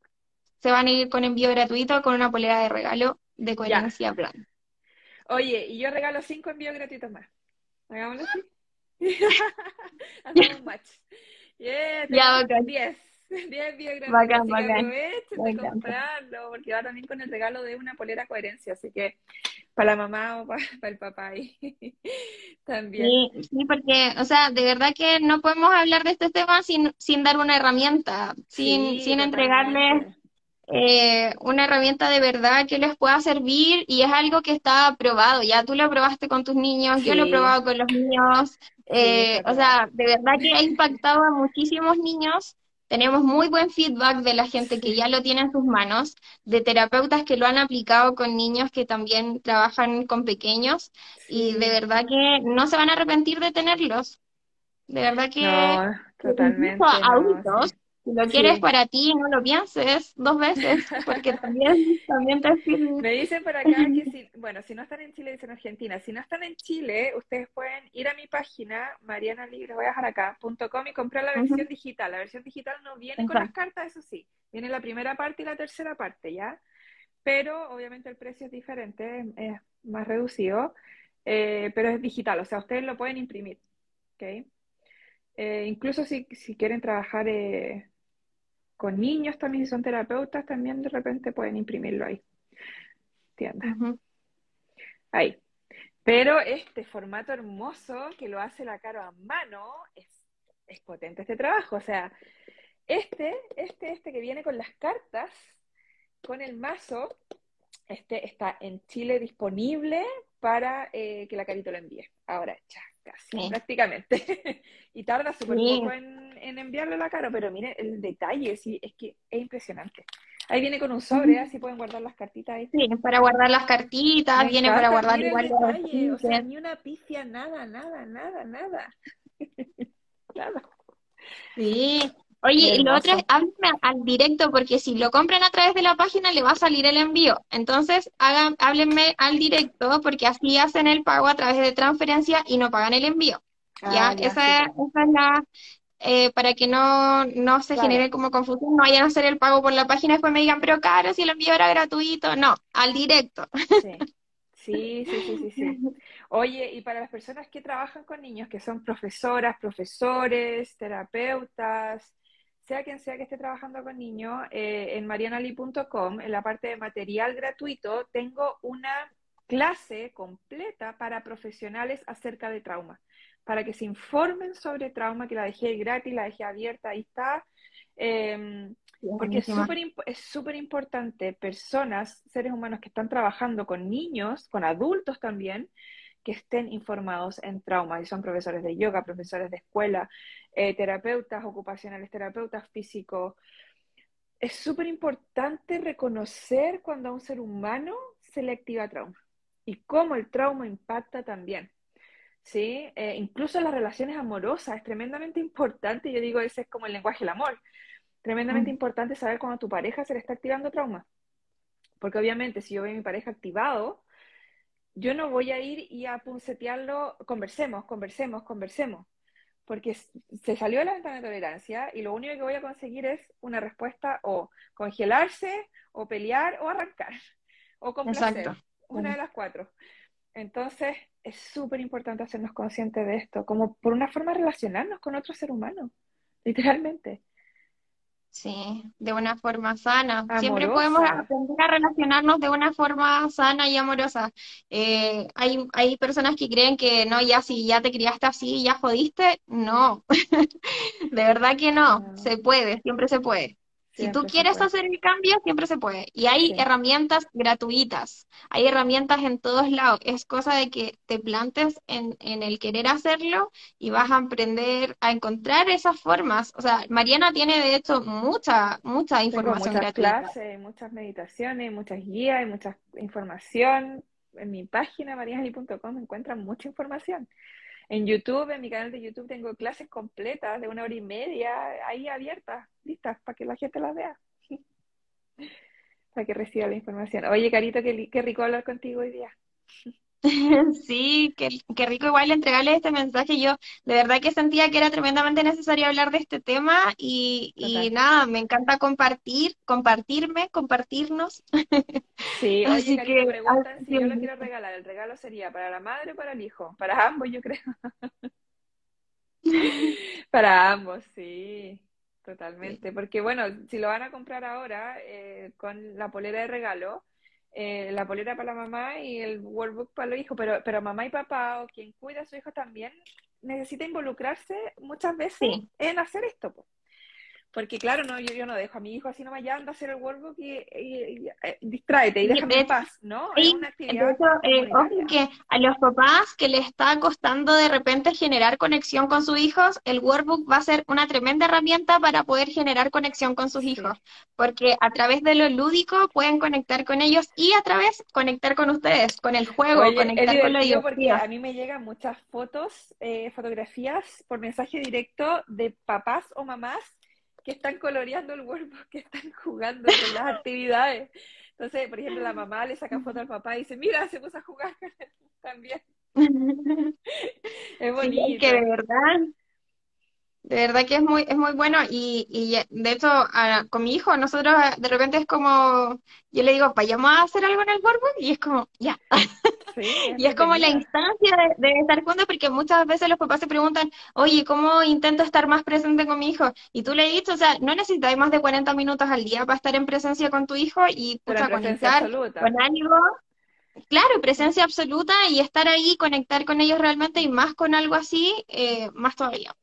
se van a ir con envío gratuito con una polera de regalo de coherencia plan. Oye, y yo regalo cinco envíos gratuitos más. Hagámoslo así. Hacemos un match. Yeah, ya, diez. 10 envíos gratuitos. Bacán, bacán. de comprarlo, porque va también con el regalo de una polera coherencia, así que para la mamá o para, el papá ahí también. Sí, porque, o sea, de verdad que no podemos hablar de este tema sin, sin dar una herramienta, sin, sin entregarles eh, una herramienta de verdad que les pueda servir y es algo que está probado, ya tú lo probaste con tus niños, yo lo he probado con los niños, eh, o sea, de verdad que ha impactado a muchísimos niños tenemos muy buen feedback de la gente que ya lo tiene en sus manos, de terapeutas que lo han aplicado con niños que también trabajan con pequeños y de verdad que no se van a arrepentir de tenerlos. De verdad que no, totalmente, adultos si lo quieres para ti, no lo pienses dos veces, porque también, también te sirve. Me dicen por acá que si, bueno, si no están en Chile, dicen Argentina. Si no están en Chile, ustedes pueden ir a mi página, marianalibre, voy a dejar acá, .com y comprar la versión digital. La versión digital no viene con las cartas, eso sí. Viene la primera parte y la tercera parte, ¿ya? Pero obviamente el precio es diferente, es más reducido, eh, pero es digital, o sea, ustedes lo pueden imprimir, ¿ok? Eh, incluso si, si quieren trabajar eh, con niños también, si son terapeutas, también de repente pueden imprimirlo ahí. ¿Entiendes? Ahí. Pero este formato hermoso que lo hace la Caro a mano, es, es potente este trabajo. O sea, este, este, este que viene con las cartas, con el mazo, este está en Chile disponible para eh, que la Carito lo envíe. Ahora, ya, casi, prácticamente. y tarda súper poco en, en, enviarle la cara, pero mire el detalle, sí, es que es impresionante. Ahí viene con un sobre, así pueden guardar las cartitas ahí. Sí, para guardar las cartitas, viene para guardar igual detalle, O sea, ni una pifia, nada, nada, nada, nada. nada. Sí, Oye, y lo otro es, háblenme al directo, porque si lo compran a través de la página le va a salir el envío. Entonces, hagan, háblenme al directo, porque así hacen el pago a través de transferencia y no pagan el envío. ¿Ya? Ah, esa, es la, eh, para que no, no se genere como confusión, no vayan a hacer el pago por la página y después me digan, pero caro, si el envío era gratuito. No, al directo. Sí, sí, sí, sí, sí. Oye, y para las personas que trabajan con niños, que son profesoras, profesores, terapeutas, sea quien sea que esté trabajando con niños, eh, en marianali.com, en la parte de material gratuito, tengo una clase completa para profesionales acerca de trauma, para que se informen sobre trauma, que la dejé gratis, la dejé abierta, ahí está. Em, porque es súper importante, personas, seres humanos que están trabajando con niños, con adultos también, que estén informados en trauma, y son profesores de yoga, profesores de escuela, eh, terapeutas ocupacionales, terapeutas físicos. Es súper importante reconocer cuando a un ser humano se le activa trauma y cómo el trauma impacta también. ¿Sí? Eh, incluso en las relaciones amorosas es tremendamente importante, yo digo, ese es como el lenguaje del amor, tremendamente mm. importante saber cuando a tu pareja se le está activando trauma. Porque obviamente si yo veo a mi pareja activado, yo no voy a ir y a puncetearlo, conversemos, conversemos, conversemos, porque se salió de la ventana de tolerancia y lo único que voy a conseguir es una respuesta o congelarse, o pelear, o arrancar, o complacer, una de las cuatro. Entonces, es súper importante hacernos conscientes de esto, como por una forma de relacionarnos con otro ser humano, literalmente. Sí, de una forma sana. Siempre podemos aprender a relacionarnos de una forma sana y amorosa. Eh, hay, hay personas que creen que no, ya si ya te criaste así, ya jodiste. No, de verdad que no, se puede, siempre se puede si tú quieres hacer el cambio, siempre se puede. Y hay herramientas gratuitas, hay herramientas en todos lados. Es cosa de que te plantes en, el querer hacerlo y vas a aprender a encontrar esas formas. O sea, Mariana tiene de hecho mucha, mucha información muchas clases, muchas meditaciones, muchas guías, y mucha información. En mi página marianali.com encuentran mucha información. En YouTube, en mi canal de YouTube, tengo clases completas de una hora y media ahí abiertas, listas, para que la gente las vea. para que reciba la información. Oye, Carito, qué, qué rico hablar contigo hoy día. Sí, qué, rico igual entregarle este mensaje. Yo de verdad que sentía que era tremendamente necesario hablar de este tema y, nada, me encanta compartir, compartirme, compartirnos. Sí, oye, que, preguntan si yo lo quiero regalar. El regalo sería para la madre o para el hijo, para ambos yo creo. Para ambos, sí, totalmente. Porque bueno, si lo van a comprar ahora eh, con la polera de regalo, eh, la polera para la mamá y el workbook para los hijos, pero, pero mamá y papá o quien cuida a su hijo también necesita involucrarse muchas veces en hacer esto. Porque claro, no, yo, yo no dejo a mi hijo así nomás ya anda a hacer el workbook y, y, eh, distráete y déjame en paz, ¿no? es una actividad. Eh, que a los papás que le está costando de repente generar conexión con sus hijos, el workbook va a ser una tremenda herramienta para poder generar conexión con sus hijos. Porque a través de lo lúdico pueden conectar con ellos y a través conectar con ustedes, con el juego, conectar con lo porque a mí me llegan muchas fotos, eh, fotografías por mensaje directo de papás o mamás que están coloreando el workbook, que están jugando con las actividades. Entonces, por ejemplo, la mamá le saca foto al papá y dice, mira, se puso a jugar con él también. es bonito. que de verdad, de verdad que es muy, es muy bueno y, y de hecho con mi hijo nosotros de repente es como, yo le digo, vayamos a hacer algo en el workbook y es como, ya. y es como la instancia de, estar juntos, porque muchas veces los papás se preguntan, oye, ¿cómo intento estar más presente con mi hijo? Y tú le dicho, o sea, no necesitas más de 40 minutos al día para estar en presencia con tu hijo y pucha, conectar con ánimo. Claro, presencia absoluta y estar ahí, conectar con ellos realmente y más con algo así, eh, más todavía.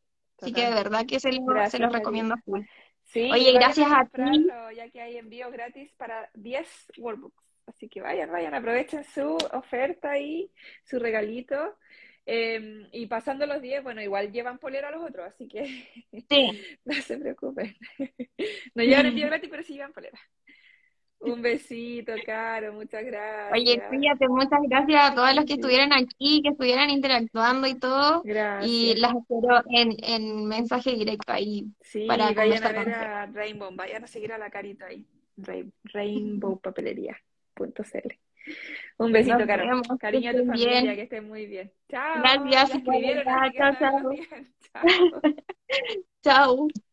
Así que de verdad que se, se los recomiendo full. Sí, Oye, gracias a ti. Ya que hay envío gratis para 10 workbooks. Así que vayan, vayan, aprovechen su oferta ahí, su regalito. Em, y pasando los 10, bueno, igual llevan polera a los otros, así que sí. no se preocupen. no llevan envío gratis, pero sí llevan polera. Un besito, Caro, muchas gracias. Oye, fíjate, muchas gracias a todos los que estuvieran aquí, que estuvieran interactuando y todo. Gracias. Y las espero en, en mensaje directo ahí. Sí, para vayan a ver a Rainbow, vayan a seguir a la carita ahí. Rainbowpapelería.cl. Un besito, Caro. Cariño a tu familia, que estén muy bien. Chao. Gracias. Chao, chao. Chao.